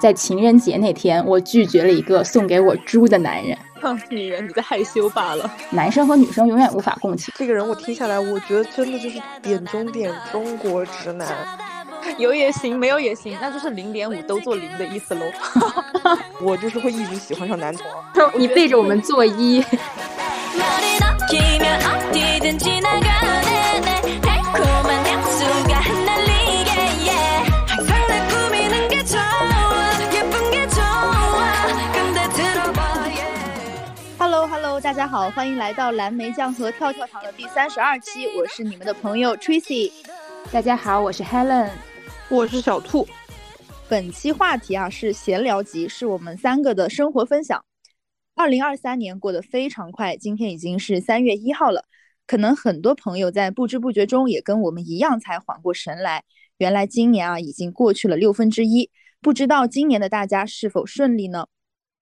在情人节那天，我拒绝了一个送给我猪的男人。哼，女人你在害羞罢了。男生和女生永远无法共情。这个人我听下来，我觉得真的就是点中点中国直男。有也行，没有也行，那就是零点五都做零的意思喽。我就是会一直喜欢上男同。你背着我们做一。大家好，欢迎来到蓝莓酱和跳跳糖的第三十二期，我是你们的朋友 Tracy。大家好，我是 Helen，我是小兔。本期话题啊是闲聊集，是我们三个的生活分享。二零二三年过得非常快，今天已经是三月一号了。可能很多朋友在不知不觉中也跟我们一样才缓过神来，原来今年啊已经过去了六分之一。不知道今年的大家是否顺利呢？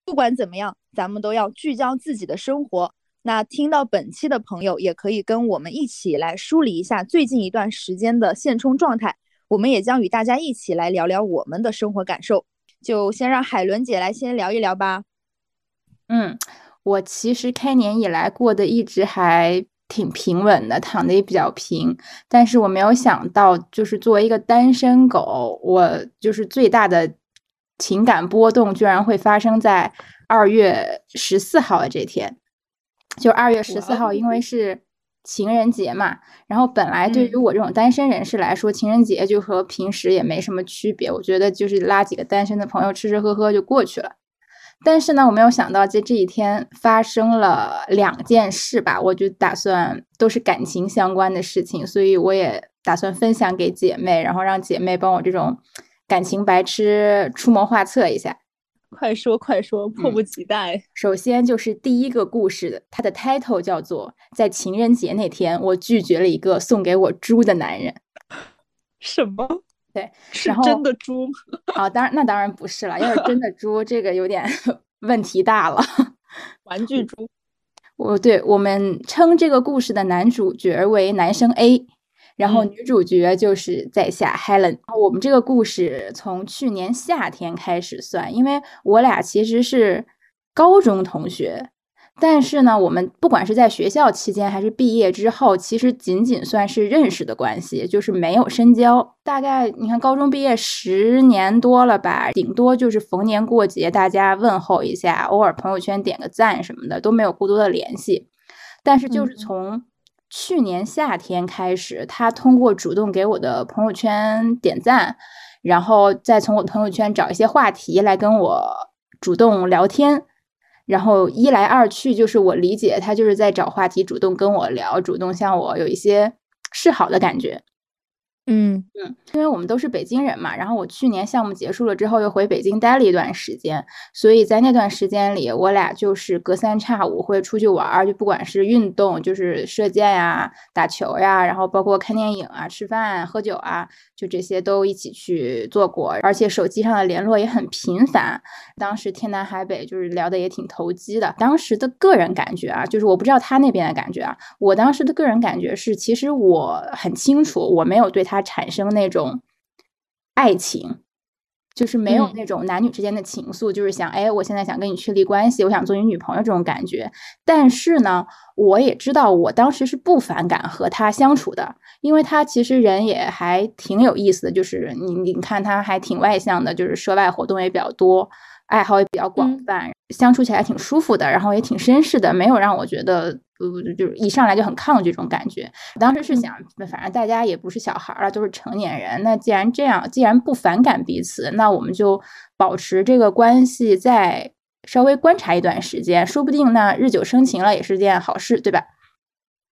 不管怎么样，咱们都要聚焦自己的生活。那听到本期的朋友，也可以跟我们一起来梳理一下最近一段时间的现充状态。我们也将与大家一起来聊聊我们的生活感受。就先让海伦姐来先聊一聊吧。嗯，我其实开年以来过得一直还挺平稳的，躺的也比较平。但是我没有想到，就是作为一个单身狗，我就是最大的情感波动，居然会发生在二月十四号的这天。就二月十四号，因为是情人节嘛，然后本来对于我这种单身人士来说，情人节就和平时也没什么区别，我觉得就是拉几个单身的朋友吃吃喝喝就过去了。但是呢，我没有想到在这一天发生了两件事吧，我就打算都是感情相关的事情，所以我也打算分享给姐妹，然后让姐妹帮我这种感情白痴出谋划策一下。快说快说，迫不及待。首先就是第一个故事，它的 title 叫做《在情人节那天，我拒绝了一个送给我猪的男人 》。什么？对，是真的猪吗？啊，当然，那当然不是了。要是真的猪，这个有点问题大了。玩具猪。我对我们称这个故事的男主角为男生 A。然后女主角就是在下 Helen。我们这个故事从去年夏天开始算，因为我俩其实是高中同学，但是呢，我们不管是在学校期间还是毕业之后，其实仅仅算是认识的关系，就是没有深交。大概你看，高中毕业十年多了吧，顶多就是逢年过节大家问候一下，偶尔朋友圈点个赞什么的，都没有过多的联系。但是就是从去年夏天开始，他通过主动给我的朋友圈点赞，然后再从我朋友圈找一些话题来跟我主动聊天，然后一来二去，就是我理解他就是在找话题，主动跟我聊，主动向我有一些示好的感觉。嗯。嗯，因为我们都是北京人嘛，然后我去年项目结束了之后又回北京待了一段时间，所以在那段时间里，我俩就是隔三差五会出去玩儿，就不管是运动，就是射箭呀、打球呀，然后包括看电影啊、吃饭、喝酒啊，就这些都一起去做过，而且手机上的联络也很频繁。当时天南海北，就是聊的也挺投机的。当时的个人感觉啊，就是我不知道他那边的感觉啊，我当时的个人感觉是，其实我很清楚，我没有对他。产生那种爱情，就是没有那种男女之间的情愫，就是想，哎，我现在想跟你确立关系，我想做你女朋友这种感觉。但是呢，我也知道，我当时是不反感和他相处的，因为他其实人也还挺有意思的，就是你你看他还挺外向的，就是涉外活动也比较多。爱好也比较广泛，相处起来挺舒服的，然后也挺绅士的，没有让我觉得呃，就是一上来就很抗拒这种感觉。当时是想，反正大家也不是小孩了，都是成年人。那既然这样，既然不反感彼此，那我们就保持这个关系，再稍微观察一段时间，说不定那日久生情了也是件好事，对吧？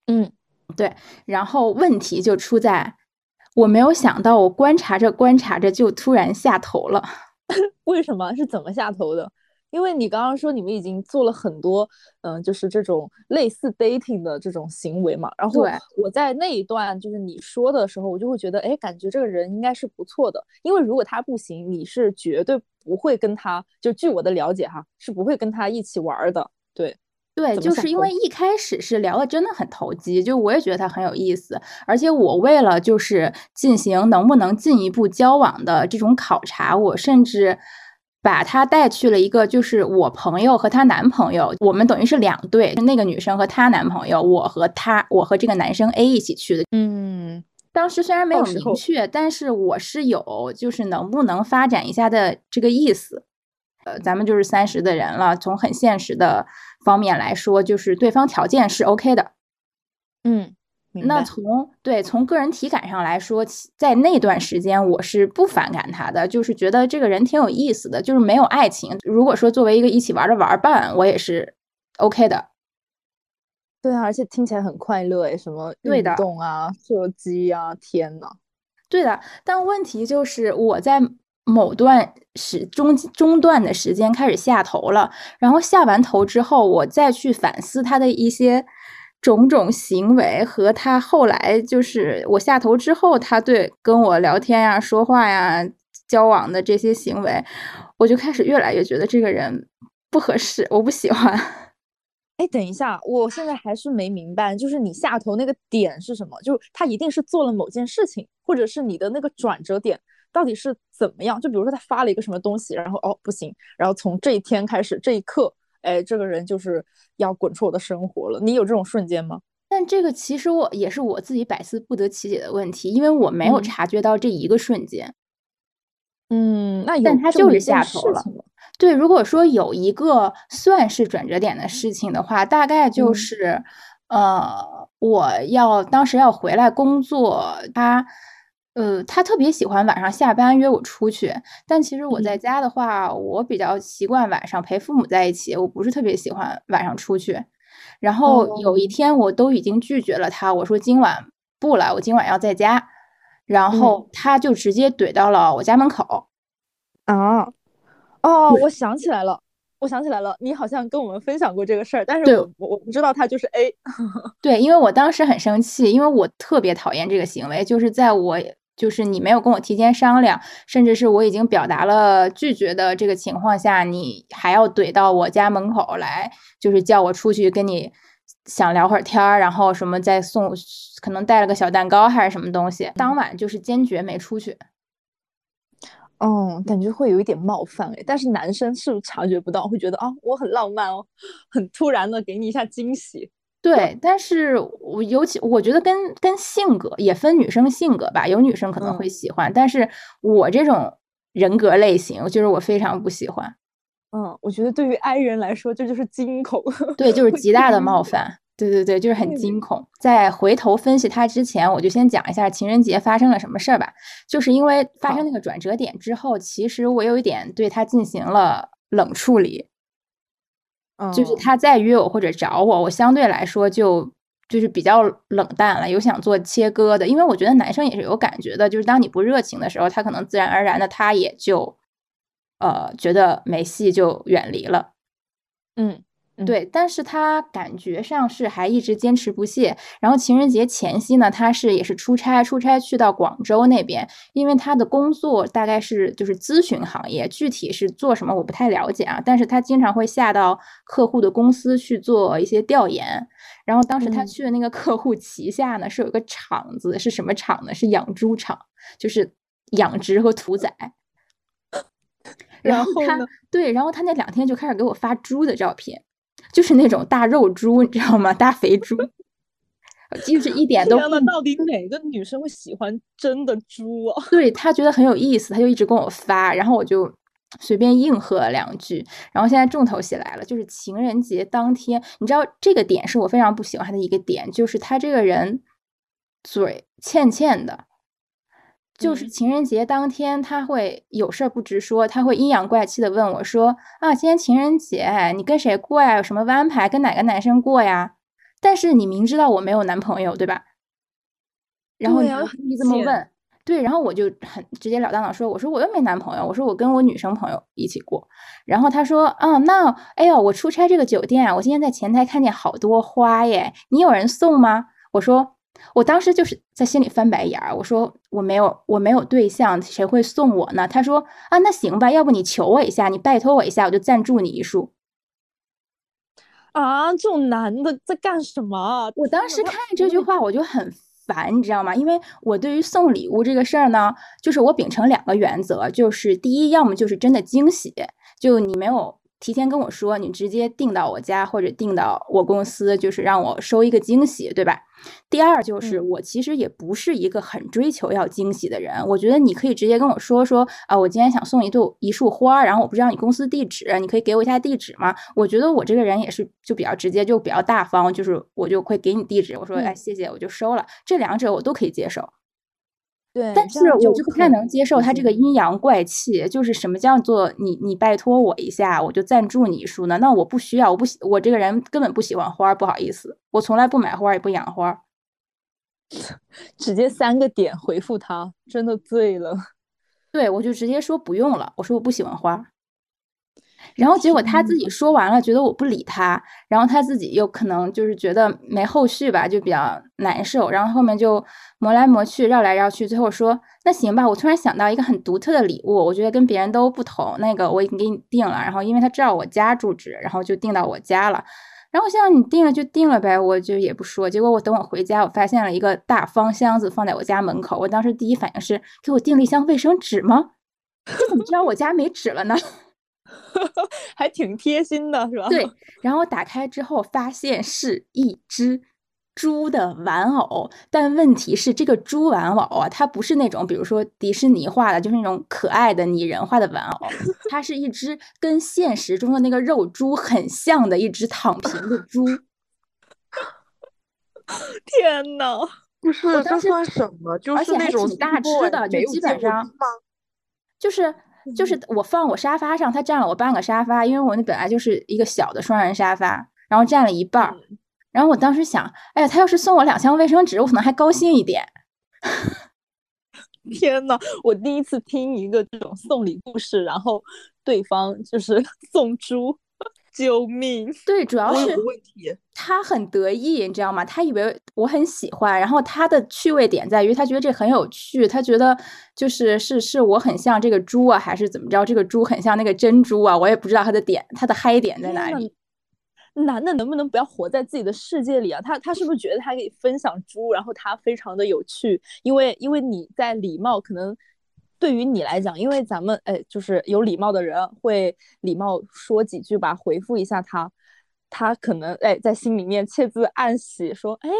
嗯，对。然后问题就出在，我没有想到，我观察着观察着就突然下头了。为什么是怎么下头的？因为你刚刚说你们已经做了很多，嗯，就是这种类似 dating 的这种行为嘛。然后我在那一段就是你说的时候，我就会觉得，哎，感觉这个人应该是不错的。因为如果他不行，你是绝对不会跟他，就据我的了解哈，是不会跟他一起玩的。对对，就是因为一开始是聊的真的很投机，就我也觉得他很有意思。而且我为了就是进行能不能进一步交往的这种考察，我甚至。把他带去了一个，就是我朋友和她男朋友，我们等于是两对，那个女生和她男朋友，我和她，我和这个男生 A 一起去的。嗯，当时虽然没有明确，但是我是有就是能不能发展一下的这个意思。呃，咱们就是三十的人了，从很现实的方面来说，就是对方条件是 OK 的。嗯。那从对从个人体感上来说，在那段时间我是不反感他的，就是觉得这个人挺有意思的，就是没有爱情。如果说作为一个一起玩的玩伴，我也是 OK 的。对啊，而且听起来很快乐诶，什么运动啊、射击啊，天呐。对的，但问题就是我在某段时中中段的时间开始下头了，然后下完头之后，我再去反思他的一些。种种行为和他后来就是我下头之后，他对跟我聊天呀、说话呀、交往的这些行为，我就开始越来越觉得这个人不合适，我不喜欢。哎，等一下，我现在还是没明白，就是你下头那个点是什么？就他一定是做了某件事情，或者是你的那个转折点到底是怎么样？就比如说他发了一个什么东西，然后哦不行，然后从这一天开始，这一刻。哎，这个人就是要滚出我的生活了。你有这种瞬间吗？但这个其实我也是我自己百思不得其解的问题，因为我没有察觉到这一个瞬间。嗯，那但他就是下头了。对，如果说有一个算是转折点的事情的话，大概就是，呃，我要当时要回来工作，他。呃，他特别喜欢晚上下班约我出去，但其实我在家的话，我比较习惯晚上陪父母在一起，我不是特别喜欢晚上出去。然后有一天，我都已经拒绝了他，我说今晚不了，我今晚要在家。然后他就直接怼到了我家门口。啊，哦，我想起来了，我想起来了，你好像跟我们分享过这个事儿，但是我我不知道他就是 A。对，因为我当时很生气，因为我特别讨厌这个行为，就是在我。就是你没有跟我提前商量，甚至是我已经表达了拒绝的这个情况下，你还要怼到我家门口来，就是叫我出去跟你想聊会儿天儿，然后什么再送，可能带了个小蛋糕还是什么东西。当晚就是坚决没出去。嗯，感觉会有一点冒犯哎，但是男生是不是察觉不到，会觉得啊我很浪漫哦，很突然的给你一下惊喜。对，但是我尤其我觉得跟跟性格也分女生性格吧，有女生可能会喜欢，但是我这种人格类型，就是我非常不喜欢。嗯，我觉得对于 I 人来说，这就是惊恐。对，就是极大的冒犯。对对对，就是很惊恐。在回头分析他之前，我就先讲一下情人节发生了什么事儿吧。就是因为发生那个转折点之后，其实我有一点对他进行了冷处理。就是他再约我或者找我，我相对来说就就是比较冷淡了，有想做切割的，因为我觉得男生也是有感觉的，就是当你不热情的时候，他可能自然而然的他也就呃觉得没戏，就远离了。嗯。对，但是他感觉上是还一直坚持不懈。然后情人节前夕呢，他是也是出差，出差去到广州那边，因为他的工作大概是就是咨询行业，具体是做什么我不太了解啊。但是他经常会下到客户的公司去做一些调研。然后当时他去的那个客户旗下呢，是有个厂子，是什么厂呢？是养猪场，就是养殖和屠宰。然后他对，然后他那两天就开始给我发猪的照片。就是那种大肉猪，你知道吗？大肥猪，就是一点都。到底哪个女生会喜欢真的猪啊？对他觉得很有意思，他就一直跟我发，然后我就随便应和了两句。然后现在重头戏来了，就是情人节当天，你知道这个点是我非常不喜欢的一个点，就是他这个人嘴欠欠的。就是情人节当天，他会有事儿不直说，他会阴阳怪气的问我说：“啊，今天情人节，你跟谁过呀？有什么安排？跟哪个男生过呀？”但是你明知道我没有男朋友，对吧？然后你这么问，对，然后我就很直截了当的说：“我说我又没男朋友，我说我跟我女生朋友一起过。”然后他说：“啊，那哎呦，我出差这个酒店啊，我今天在前台看见好多花耶，你有人送吗？”我说。我当时就是在心里翻白眼儿，我说我没有我没有对象，谁会送我呢？他说啊，那行吧，要不你求我一下，你拜托我一下，我就赞助你一束。啊，这种男的在干什么？我当时看这句话我就很烦，你知道吗？因为我对于送礼物这个事儿呢，就是我秉承两个原则，就是第一，要么就是真的惊喜，就你没有。提前跟我说，你直接订到我家或者订到我公司，就是让我收一个惊喜，对吧？第二就是我其实也不是一个很追求要惊喜的人，我觉得你可以直接跟我说说啊，我今天想送一朵一束花，然后我不知道你公司地址，你可以给我一下地址吗？我觉得我这个人也是就比较直接，就比较大方，就是我就会给你地址，我说哎谢谢，我就收了，这两者我都可以接受。对，但是我就不太能接受他这个阴阳怪气，就是什么叫做你你拜托我一下，我就赞助你一束呢？那我不需要，我不喜我这个人根本不喜欢花，不好意思，我从来不买花也不养花，直接三个点回复他，真的醉了。对，我就直接说不用了，我说我不喜欢花。然后结果他自己说完了，觉得我不理他，然后他自己又可能就是觉得没后续吧，就比较难受。然后后面就磨来磨去，绕来绕去，最后说那行吧。我突然想到一个很独特的礼物，我觉得跟别人都不同。那个我已经给你订了，然后因为他知道我家住址，然后就订到我家了。然后像你订了就订了呗，我就也不说。结果我等我回家，我发现了一个大方箱子放在我家门口。我当时第一反应是给我订了一箱卫生纸吗？这怎么知道我家没纸了呢？还挺贴心的，是吧？对，然后打开之后发现是一只猪的玩偶，但问题是这个猪玩偶啊，它不是那种比如说迪士尼画的，就是那种可爱的拟人化的玩偶，它是一只跟现实中的那个肉猪很像的一只躺平的猪。天呐，不是，这算什么？就是那种大只的，就基本上就是。就是我放我沙发上，它占了我半个沙发，因为我那本来就是一个小的双人沙发，然后占了一半儿。然后我当时想，哎呀，他要是送我两箱卫生纸，我可能还高兴一点。天呐，我第一次听一个这种送礼故事，然后对方就是 送猪。救命！对，主要是，他很得意，你知道吗？他以为我很喜欢，然后他的趣味点在于他觉得这很有趣，他觉得就是是是我很像这个猪啊，还是怎么着？这个猪很像那个珍珠啊，我也不知道他的点，他的嗨点在哪里。男的能不能不要活在自己的世界里啊？他他是不是觉得他可以分享猪，然后他非常的有趣？因为因为你在礼貌可能。对于你来讲，因为咱们哎，就是有礼貌的人会礼貌说几句吧，回复一下他，他可能哎在心里面窃自暗喜，说哎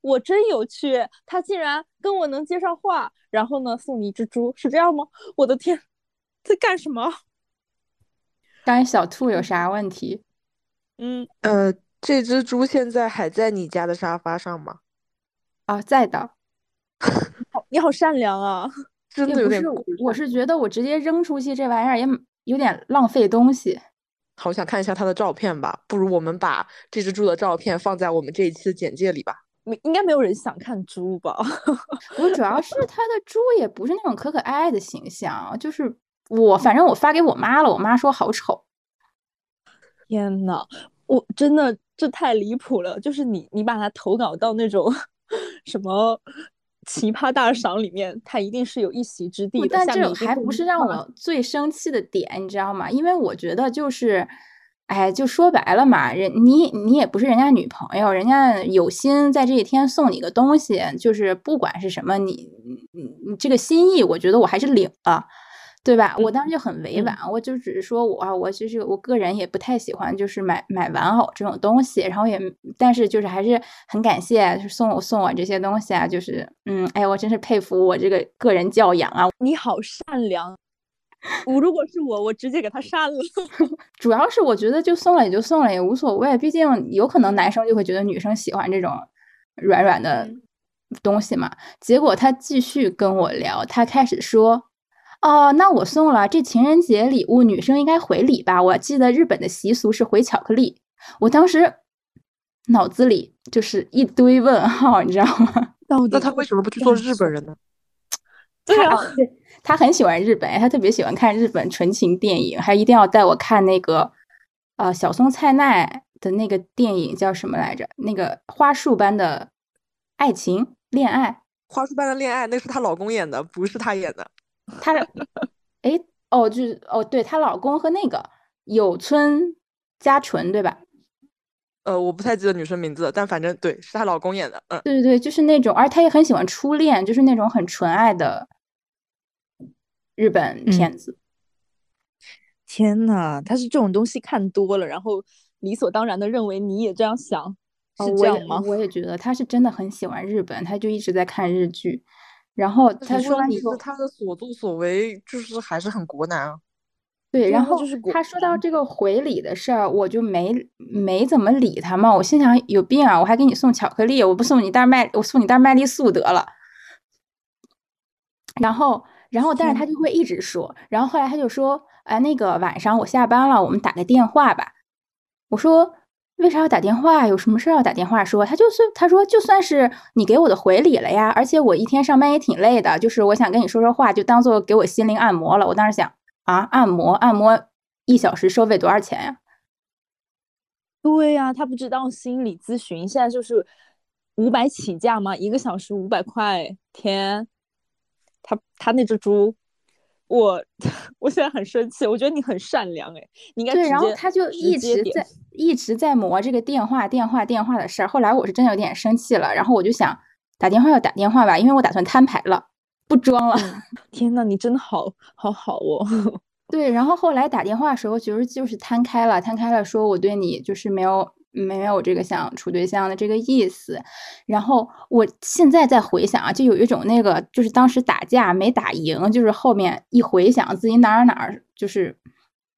我真有趣，他竟然跟我能接上话，然后呢送你一只猪，是这样吗？我的天，在干什么？刚小兔有啥问题？嗯呃，这只猪现在还在你家的沙发上吗？啊，在的。好，你好善良啊。真的有点，我是觉得我直接扔出去这玩意儿也有点浪费东西。好想看一下他的照片吧，不如我们把这只猪的照片放在我们这一期的简介里吧。没，应该没有人想看猪吧？我主要是 他的猪也不是那种可可爱爱的形象，就是我反正我发给我妈了，我妈说好丑。天呐，我真的这太离谱了！就是你你把它投稿到那种 什么？奇葩大赏里面，他一定是有一席之地的。但这还不是让我最生气的点，你知道吗？因为我觉得就是，哎，就说白了嘛，人你你也不是人家女朋友，人家有心在这一天送你个东西，就是不管是什么，你你你这个心意，我觉得我还是领了。对吧？我当时就很委婉，我就只是说我啊，我其实我个人也不太喜欢，就是买买玩偶这种东西，然后也，但是就是还是很感谢就是送我送我这些东西啊，就是嗯，哎，我真是佩服我这个个人教养啊！你好善良，我如果是我，我直接给他删了。主要是我觉得就送了也就送了，也无所谓，毕竟有可能男生就会觉得女生喜欢这种软软的东西嘛。结果他继续跟我聊，他开始说。哦，那我送了这情人节礼物，女生应该回礼吧？我记得日本的习俗是回巧克力。我当时脑子里就是一堆问号，你知道吗？那他为什么不去做日本人呢？对啊，他很喜欢日本，他特别喜欢看日本纯情电影，还一定要带我看那个呃小松菜奈的那个电影叫什么来着？那个花束般的爱情恋爱，花束般的恋爱，那是她老公演的，不是她演的。她，哎，哦，就是哦，对，她老公和那个有村佳纯，对吧？呃，我不太记得女生名字，但反正对，是她老公演的。嗯，对对对，就是那种，而她也很喜欢初恋，就是那种很纯爱的日本片子。天呐，他是这种东西看多了，然后理所当然的认为你也这样想，是这样吗？我也觉得他是真的很喜欢日本，他就一直在看日剧。然后他说完之后，他的所作所为就是还是很国难啊。对，然后他说到这个回礼的事儿，我就没没怎么理他嘛。我心想有病啊，我还给你送巧克力，我不送你袋麦，我送你袋麦丽素得了。然后，然后，但是他就会一直说。然后后来他就说，哎，那个晚上我下班了，我们打个电话吧。我说。为啥要打电话？有什么事要打电话说？他就是他说就算是你给我的回礼了呀，而且我一天上班也挺累的，就是我想跟你说说话，就当做给我心灵按摩了。我当时想啊，按摩按摩一小时收费多少钱呀？对呀，他不知道心理咨询现在就是五百起价吗？一个小时五百块，天，他他那只猪。我 我现在很生气，我觉得你很善良哎，你应该对。然后他就一直在一直在磨这个电话电话电话的事儿。后来我是真的有点生气了，然后我就想打电话要打电话吧，因为我打算摊牌了，不装了。天呐，你真的好好好哦。对，然后后来打电话的时候，其实就是摊开了，摊开了，说我对你就是没有。没有这个想处对象的这个意思，然后我现在在回想啊，就有一种那个就是当时打架没打赢，就是后面一回想自己哪儿哪儿就是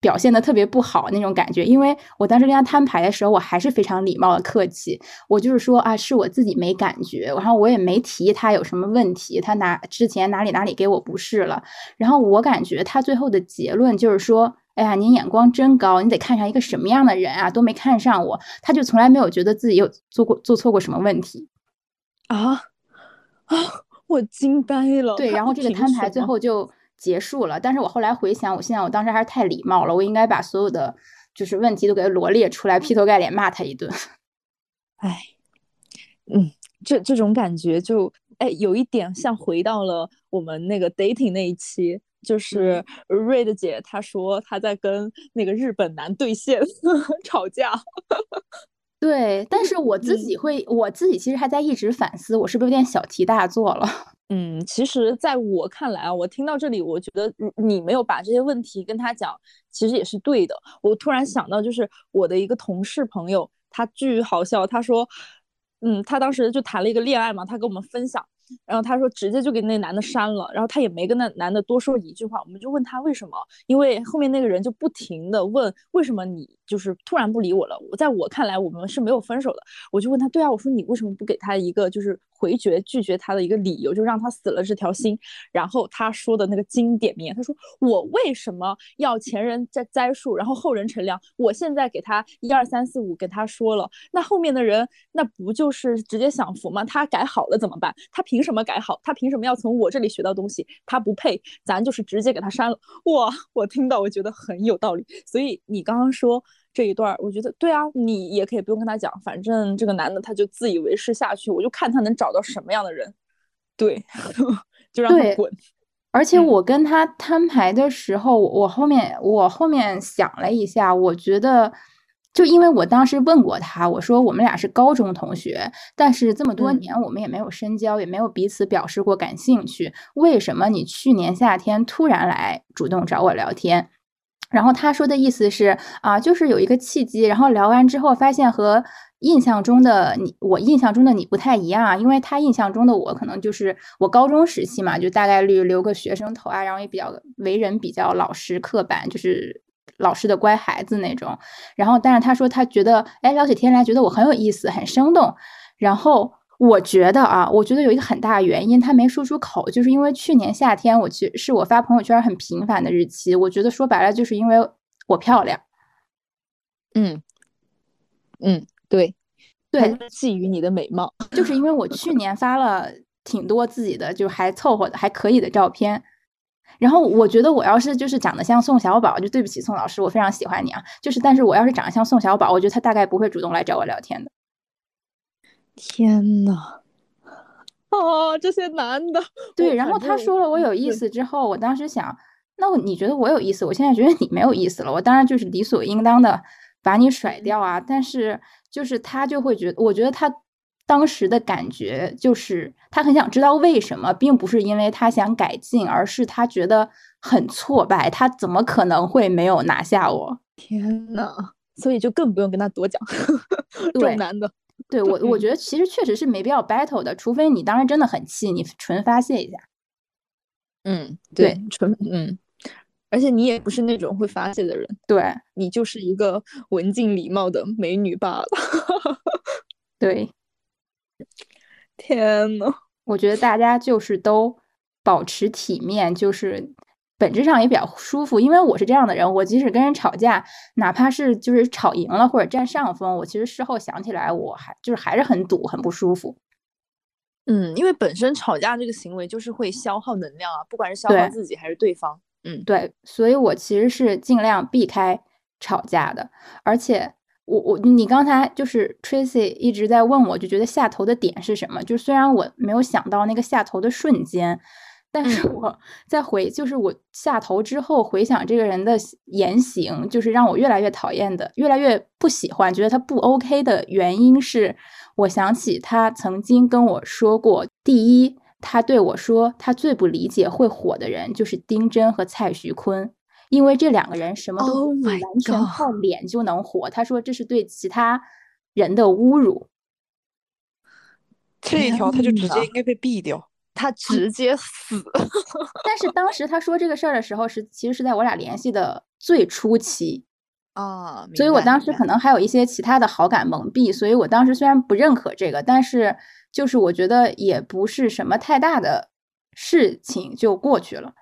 表现的特别不好那种感觉。因为我当时跟他摊牌的时候，我还是非常礼貌的客气，我就是说啊，是我自己没感觉，然后我也没提他有什么问题，他哪之前哪里哪里给我不是了，然后我感觉他最后的结论就是说。哎呀，您眼光真高，你得看上一个什么样的人啊？都没看上我，他就从来没有觉得自己有做过做错过什么问题啊啊！我惊呆了。对，然后这个摊牌最后就结束了。但是我后来回想，我现在我当时还是太礼貌了，我应该把所有的就是问题都给他罗列出来，劈头盖脸骂他一顿。哎，嗯，这这种感觉就哎，有一点像回到了我们那个 dating 那一期。就是瑞的姐，她说她在跟那个日本男对线 吵架。对，但是我自己会，我自己其实还在一直反思，我是不是有点小题大做了？嗯，其实在我看来啊，我听到这里，我觉得你没有把这些问题跟他讲，其实也是对的。我突然想到，就是我的一个同事朋友，他巨好笑，他说，嗯，他当时就谈了一个恋爱嘛，他跟我们分享。然后他说直接就给那男的删了，然后他也没跟那男的多说一句话。我们就问他为什么，因为后面那个人就不停的问为什么你就是突然不理我了。我在我看来我们是没有分手的。我就问他，对啊，我说你为什么不给他一个就是回绝拒绝他的一个理由，就让他死了这条心。然后他说的那个经典名言，他说我为什么要前人栽栽树，然后后人乘凉？我现在给他一二三四五给他说了，那后面的人那不就是直接享福吗？他改好了怎么办？他凭什么改好？他凭什么要从我这里学到东西？他不配，咱就是直接给他删了。哇，我听到我觉得很有道理。所以你刚刚说这一段，我觉得对啊，你也可以不用跟他讲，反正这个男的他就自以为是下去，我就看他能找到什么样的人。对，就让他滚。而且我跟他摊牌的时候，我后面我后面想了一下，我觉得。就因为我当时问过他，我说我们俩是高中同学，但是这么多年我们也没有深交，也没有彼此表示过感兴趣，为什么你去年夏天突然来主动找我聊天？然后他说的意思是啊，就是有一个契机，然后聊完之后发现和印象中的你，我印象中的你不太一样，因为他印象中的我可能就是我高中时期嘛，就大概率留个学生头啊，然后也比较为人比较老实刻板，就是。老师的乖孩子那种，然后但是他说他觉得，哎，聊起天来觉得我很有意思，很生动。然后我觉得啊，我觉得有一个很大的原因，他没说出口，就是因为去年夏天我去是我发朋友圈很频繁的日期。我觉得说白了就是因为我漂亮。嗯嗯，对对，觊觎你的美貌，就是因为我去年发了挺多自己的就还凑合的还可以的照片。然后我觉得我要是就是长得像宋小宝，就对不起宋老师，我非常喜欢你啊。就是，但是我要是长得像宋小宝，我觉得他大概不会主动来找我聊天的。天呐，啊，这些男的。对，然后他说了我有意思之后，我当时想，那你觉得我有意思？我现在觉得你没有意思了。我当然就是理所应当的把你甩掉啊。但是就是他就会觉得，我觉得他当时的感觉就是他很想知道为什么，并不是因为他想改进，而是他觉得很挫败，他怎么可能会没有拿下我？天呐，所以就更不用跟他多讲，这种男的。对我，我觉得其实确实是没必要 battle 的，除非你当时真的很气，你纯发泄一下。嗯，对，纯嗯，而且你也不是那种会发泄的人，对你就是一个文静礼貌的美女罢了。对，天呐，我觉得大家就是都保持体面，就是。本质上也比较舒服，因为我是这样的人，我即使跟人吵架，哪怕是就是吵赢了或者占上风，我其实事后想起来，我还就是还是很堵，很不舒服。嗯，因为本身吵架这个行为就是会消耗能量啊，不管是消耗自己还是对方。嗯，对，所以我其实是尽量避开吵架的。而且我我你刚才就是 Tracy 一直在问我，就觉得下头的点是什么？就虽然我没有想到那个下头的瞬间。但是我在回，就是我下头之后回想这个人的言行，就是让我越来越讨厌的，越来越不喜欢，觉得他不 OK 的原因是，我想起他曾经跟我说过，第一，他对我说，他最不理解会火的人就是丁真和蔡徐坤，因为这两个人什么都不完全靠脸就能火，他说这是对其他人的侮辱。这一条他就直接应该被毙掉。他直接死，但是当时他说这个事儿的时候，是其实是在我俩联系的最初期啊，所以我当时可能还有一些其他的好感蒙蔽，所以我当时虽然不认可这个，但是就是我觉得也不是什么太大的事情就过去了。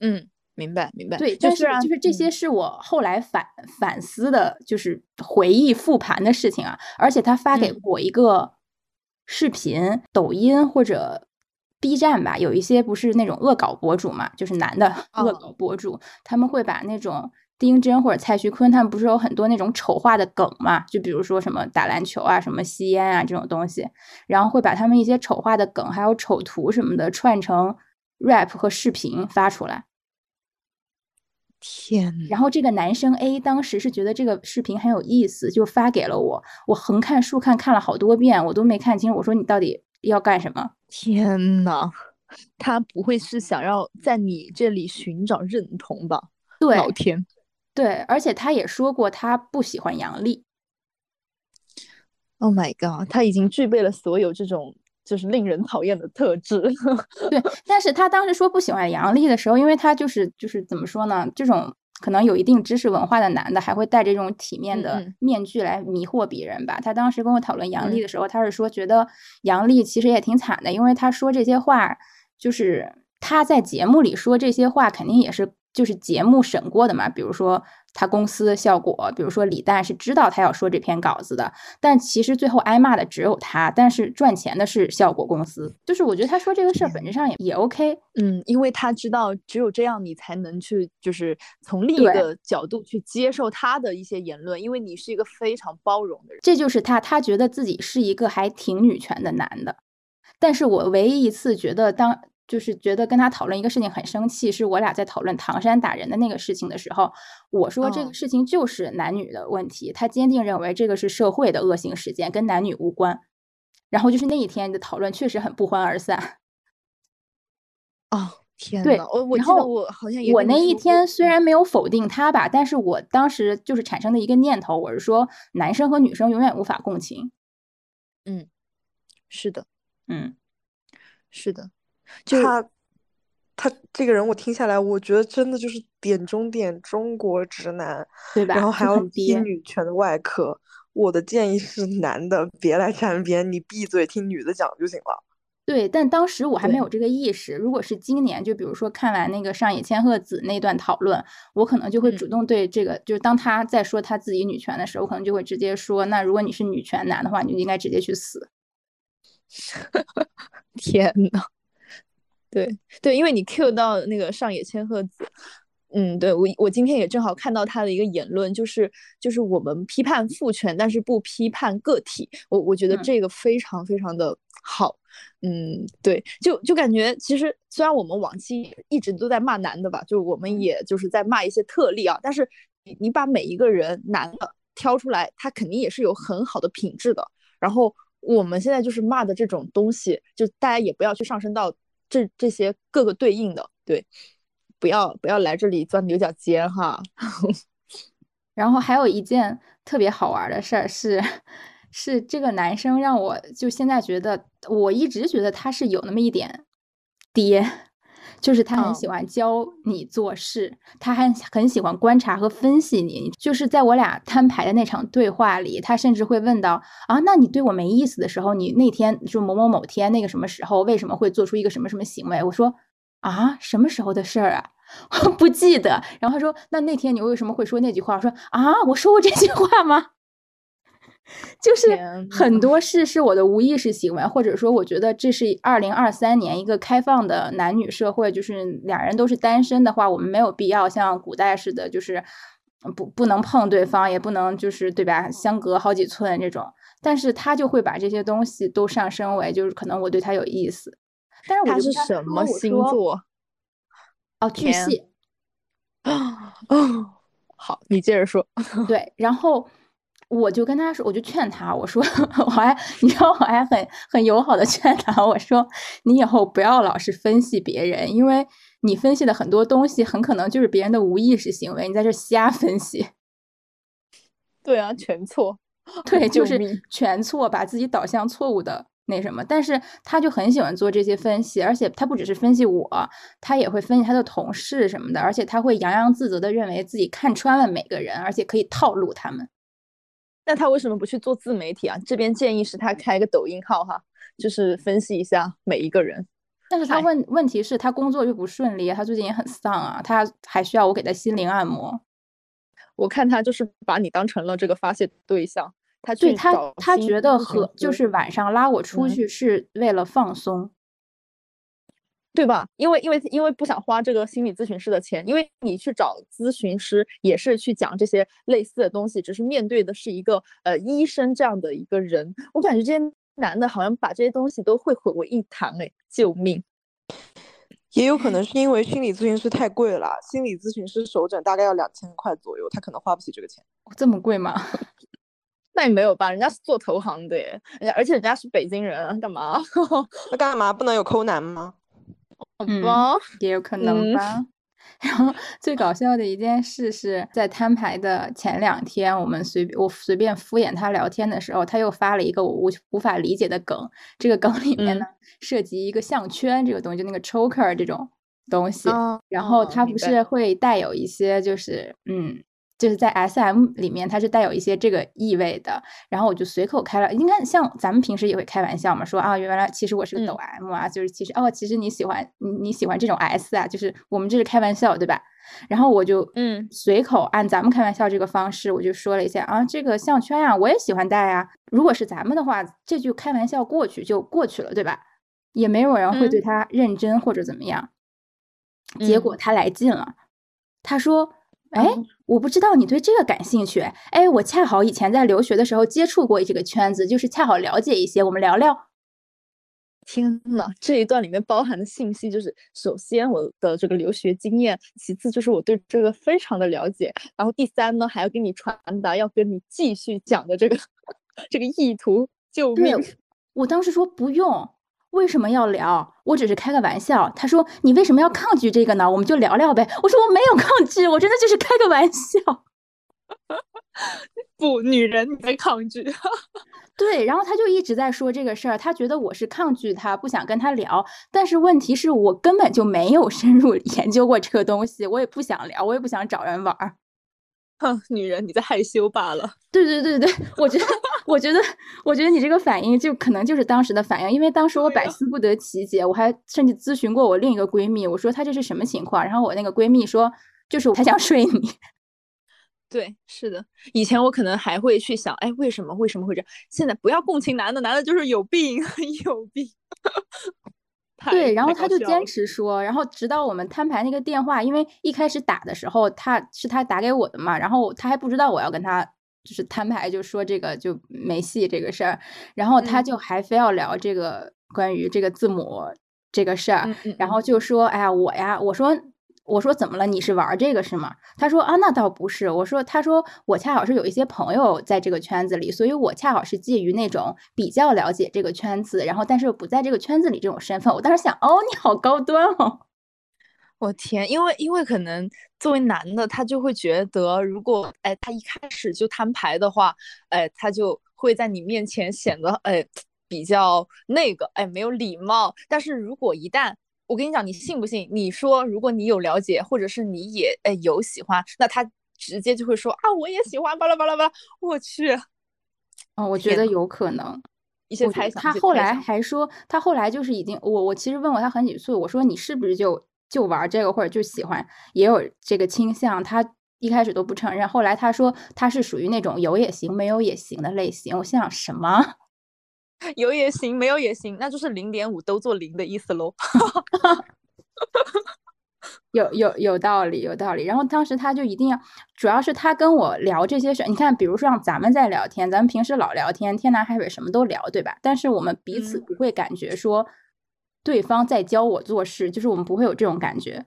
嗯，明白明白。对，但是就是这些是我后来反反思的，就是回忆复盘的事情啊。而且他发给我一个视频，抖音或者。B 站吧，有一些不是那种恶搞博主嘛，就是男的恶搞博主，他们会把那种丁真或者蔡徐坤，他们不是有很多那种丑化的梗嘛？就比如说什么打篮球啊，什么吸烟啊这种东西，然后会把他们一些丑化的梗，还有丑图什么的串成 rap 和视频发出来。天！然后这个男生 A 当时是觉得这个视频很有意思，就发给了我。我横看竖看看了好多遍，我都没看清。我说你到底要干什么？天呐，他不会是想要在你这里寻找认同吧？对，老天，对，而且他也说过他不喜欢杨笠。Oh my god，他已经具备了所有这种就是令人讨厌的特质。对，但是他当时说不喜欢杨笠的时候，因为他就是就是怎么说呢？这种。可能有一定知识文化的男的还会戴这种体面的面具来迷惑别人吧。他当时跟我讨论杨笠的时候，他是说觉得杨笠其实也挺惨的，因为他说这些话，就是他在节目里说这些话，肯定也是。就是节目审过的嘛，比如说他公司效果，比如说李诞是知道他要说这篇稿子的，但其实最后挨骂的只有他，但是赚钱的是效果公司。就是我觉得他说这个事儿本质上也也 OK，嗯，因为他知道只有这样你才能去，就是从另一个角度去接受他的一些言论，因为你是一个非常包容的人。这就是他，他觉得自己是一个还挺女权的男的，但是我唯一一次觉得当。就是觉得跟他讨论一个事情很生气，是我俩在讨论唐山打人的那个事情的时候，我说这个事情就是男女的问题，他坚定认为这个是社会的恶性事件，跟男女无关。然后就是那一天的讨论确实很不欢而散。哦，天呐，我我记得我好像我那一天虽然没有否定他吧，但是我当时就是产生的一个念头，我是说男生和女生永远无法共情。嗯，是的，嗯，是的。他，他这个人我听下来，我觉得真的就是点中点中国直男，对吧？然后还要踢女权的外壳。我的建议是，男的别来沾边，你闭嘴听女的讲就行了。对，但当时我还没有这个意识。如果是今年，就比如说看完那个上野千鹤子那段讨论，我可能就会主动对这个，就是当他在说他自己女权的时候，我可能就会直接说：那如果你是女权男的话，你就应该直接去死。天呐！对对，因为你 Q 到那个上野千鹤子，嗯，对我我今天也正好看到他的一个言论，就是就是我们批判父权，但是不批判个体，我我觉得这个非常非常的好，嗯，对，就就感觉其实虽然我们往期一直都在骂男的吧，就我们也就是在骂一些特例啊，但是你你把每一个人男的。挑出来，他肯定也是有很好的品质的。然后我们现在就是骂的这种东西，就大家也不要去上升到这这些各个对应的，对，不要不要来这里钻牛角尖哈。然后还有一件特别好玩的事儿是，是这个男生让我就现在觉得，我一直觉得他是有那么一点爹。就是他很喜欢教你做事，他还很喜欢观察和分析你。就是在我俩摊牌的那场对话里，他甚至会问到：啊，那你对我没意思的时候，你那天就某某某天那个什么时候，为什么会做出一个什么什么行为？我说：啊，什么时候的事儿啊？我不记得。然后他说：那那天你为什么会说那句话？我说：啊，我说过这句话吗？就是很多事是我的无意识行为，或者说，我觉得这是二零二三年一个开放的男女社会，就是两人都是单身的话，我们没有必要像古代似的，就是不不能碰对方，也不能就是对吧，相隔好几寸这种。但是他就会把这些东西都上升为，就是可能我对他有意思。但是他是什么星座？哦，巨蟹。啊哦，好，你接着说。对，然后。我就跟他说，我就劝他，我说 我还，你知道我还很很友好的劝他，我说你以后不要老是分析别人，因为你分析的很多东西很可能就是别人的无意识行为，你在这瞎分析。对啊，全错。对，就是全错，把自己导向错误的那什么。但是他就很喜欢做这些分析，而且他不只是分析我，他也会分析他的同事什么的，而且他会洋洋自得的认为自己看穿了每个人，而且可以套路他们。那他为什么不去做自媒体啊？这边建议是他开个抖音号哈，就是分析一下每一个人。但是他问问题是，他工作又不顺利，他最近也很丧啊，他还需要我给他心灵按摩。我看他就是把你当成了这个发泄对象，他对他他觉得和就是晚上拉我出去是为了放松。对吧？因为因为因为不想花这个心理咨询师的钱，因为你去找咨询师也是去讲这些类似的东西，只是面对的是一个呃医生这样的一个人。我感觉这些男的好像把这些东西都会混为一谈，哎，救命！也有可能是因为心理咨询师太贵了，心理咨询师首诊大概要两千块左右，他可能花不起这个钱。这么贵吗？那也没有吧，人家是做投行的，人家而且人家是北京人，干嘛？那干嘛不能有抠男吗？嗯，也有可能吧。然后最搞笑的一件事是在摊牌的前两天，我们随我随便敷衍他聊天的时候，他又发了一个我无无法理解的梗。这个梗里面呢，涉及一个项圈这个东西，就那个 choker 这种东西。然后它不是会带有一些，就是嗯。就是在 S M 里面，它是带有一些这个意味的。然后我就随口开了，应该像咱们平时也会开玩笑嘛，说啊，原来其实我是个抖 M 啊，就是其实哦，其实你喜欢你你喜欢这种 S 啊，就是我们这是开玩笑，对吧？然后我就嗯随口按咱们开玩笑这个方式，我就说了一下啊，这个项圈呀，我也喜欢戴啊。如果是咱们的话，这句开玩笑过去就过去了，对吧？也没有人会对他认真或者怎么样。结果他来劲了，他说。哎，我不知道你对这个感兴趣。哎，我恰好以前在留学的时候接触过这个圈子，就是恰好了解一些，我们聊聊。天呐，这一段里面包含的信息就是：首先我的这个留学经验，其次就是我对这个非常的了解，然后第三呢，还要给你传达要跟你继续讲的这个 这个意图。救命！我当时说不用。为什么要聊？我只是开个玩笑。他说：“你为什么要抗拒这个呢？我们就聊聊呗。”我说：“我没有抗拒，我真的就是开个玩笑。”不，女人你在抗拒。对，然后他就一直在说这个事儿，他觉得我是抗拒他，不想跟他聊。但是问题是我根本就没有深入 研究过这个东西，我也不想聊，我也不想找人玩儿。哼，女人你在害羞罢了。对对对对，我觉得，我觉得，我觉得你这个反应就可能就是当时的反应，因为当时我百思不得其解，我还甚至咨询过我另一个闺蜜，我说她这是什么情况，然后我那个闺蜜说，就是她想睡你。对，是的，以前我可能还会去想，哎，为什么为什么会这样？现在不要共情男的，男的就是有病，有病。对，然后他就坚持说，然后直到我们摊牌那个电话，因为一开始打的时候他是他打给我的嘛，然后他还不知道我要跟他就是摊牌，就说这个就没戏这个事儿，然后他就还非要聊这个关于这个字母这个事儿，然后就说，哎呀，我呀，我说。我说怎么了？你是玩这个是吗？他说啊，那倒不是。我说，他说我恰好是有一些朋友在这个圈子里，所以我恰好是介于那种比较了解这个圈子，然后但是又不在这个圈子里这种身份。我当时想，哦，你好高端哦。我天，因为因为可能作为男的，他就会觉得，如果哎他一开始就摊牌的话，哎他就会在你面前显得哎比较那个哎没有礼貌。但是如果一旦我跟你讲，你信不信？你说如果你有了解，或者是你也哎有喜欢，那他直接就会说啊我也喜欢，巴拉巴拉巴拉。我去，哦，我觉得有可能一些猜想。他后来还说，他后来就是已经我我其实问过他很几次，我说你是不是就。就玩这个或者就喜欢，也有这个倾向。他一开始都不承认，后来他说他是属于那种有也行，没有也行的类型。我心想什么？有也行，没有也行，那就是零点五都做零的意思喽。有有有道理，有道理。然后当时他就一定要，主要是他跟我聊这些事。你看，比如说像咱们在聊天，咱们平时老聊天，天南海北什么都聊，对吧？但是我们彼此不会感觉说。对方在教我做事，就是我们不会有这种感觉，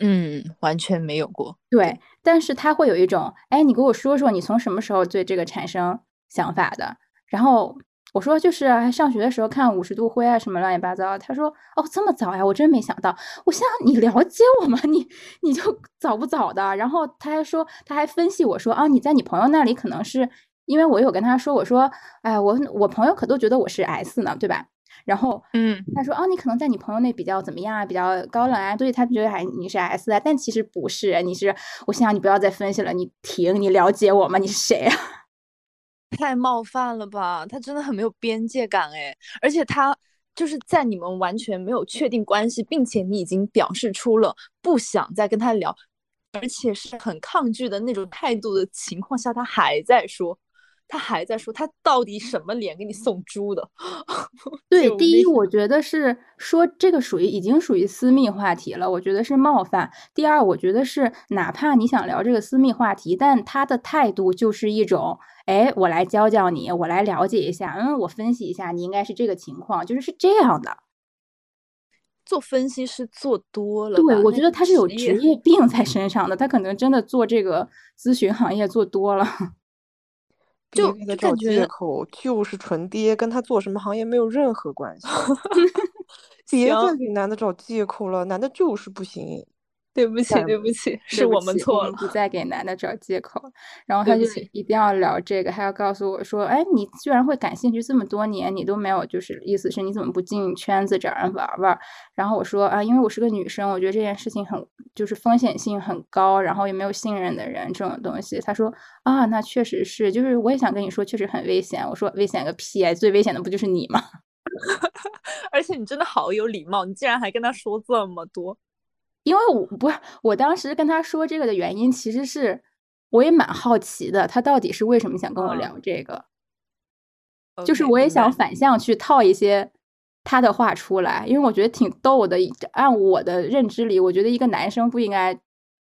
嗯，完全没有过。对，但是他会有一种，哎，你给我说说，你从什么时候对这个产生想法的？然后我说，就是上学的时候看《五十度灰》啊，什么乱七八糟。他说，哦，这么早呀，我真没想到。我想你了解我吗？你你就早不早的？然后他还说，他还分析我说，啊，你在你朋友那里可能是因为我有跟他说，我说，哎，我我朋友可都觉得我是 S 呢，对吧？然后，嗯，他说，哦，你可能在你朋友那比较怎么样啊？比较高冷啊，所以他觉得还你是 S 啊，但其实不是，你是，我心想你不要再分析了，你停，你了解我吗？你是谁啊？太冒犯了吧？他真的很没有边界感哎，而且他就是在你们完全没有确定关系，并且你已经表示出了不想再跟他聊，而且是很抗拒的那种态度的情况下，他还在说。他还在说，他到底什么脸给你送猪的？对，第一，我觉得是说这个属于已经属于私密话题了，我觉得是冒犯。第二，我觉得是哪怕你想聊这个私密话题，但他的态度就是一种，哎，我来教教你，我来了解一下，嗯，我分析一下，你应该是这个情况，就是是这样的。做分析师做多了，对，我觉得他是有职业 病在身上的，他可能真的做这个咨询行业做多了。就找借口，就是纯爹，跟他做什么行业没有任何关系。别再给男的找借口了，男的就是不行。对不起，对不起，是我们错了，不再给男的找借口。然后他就一定要聊这个，还要告诉我说：“哎，你居然会感兴趣这么多年，你都没有，就是意思是你怎么不进圈子找人玩玩？”然后我说：“啊，因为我是个女生，我觉得这件事情很就是风险性很高，然后也没有信任的人这种东西。”他说：“啊，那确实是，就是我也想跟你说，确实很危险。”我说：“危险个屁！最危险的不就是你吗？而且你真的好有礼貌，你竟然还跟他说这么多。”因为我不是，我当时跟他说这个的原因，其实是我也蛮好奇的，他到底是为什么想跟我聊这个？就是我也想反向去套一些他的话出来，因为我觉得挺逗的。按我的认知里，我觉得一个男生不应该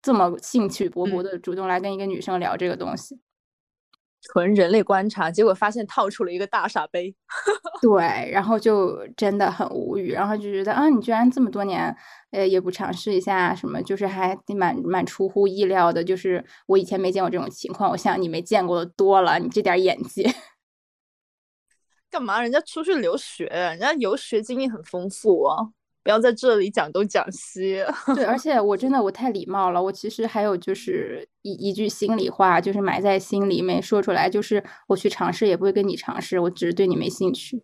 这么兴趣勃勃的主动来跟一个女生聊这个东西。纯人类观察，结果发现套出了一个大傻杯。对，然后就真的很无语，然后就觉得啊，你居然这么多年，呃，也不尝试一下什么，就是还蛮蛮出乎意料的，就是我以前没见过这种情况，我想你没见过的多了，你这点演技。干嘛？人家出去留学，人家游学经历很丰富啊。不要在这里讲东讲西。对，而且我真的我太礼貌了。我其实还有就是一一句心里话，就是埋在心里没说出来，就是我去尝试也不会跟你尝试，我只是对你没兴趣。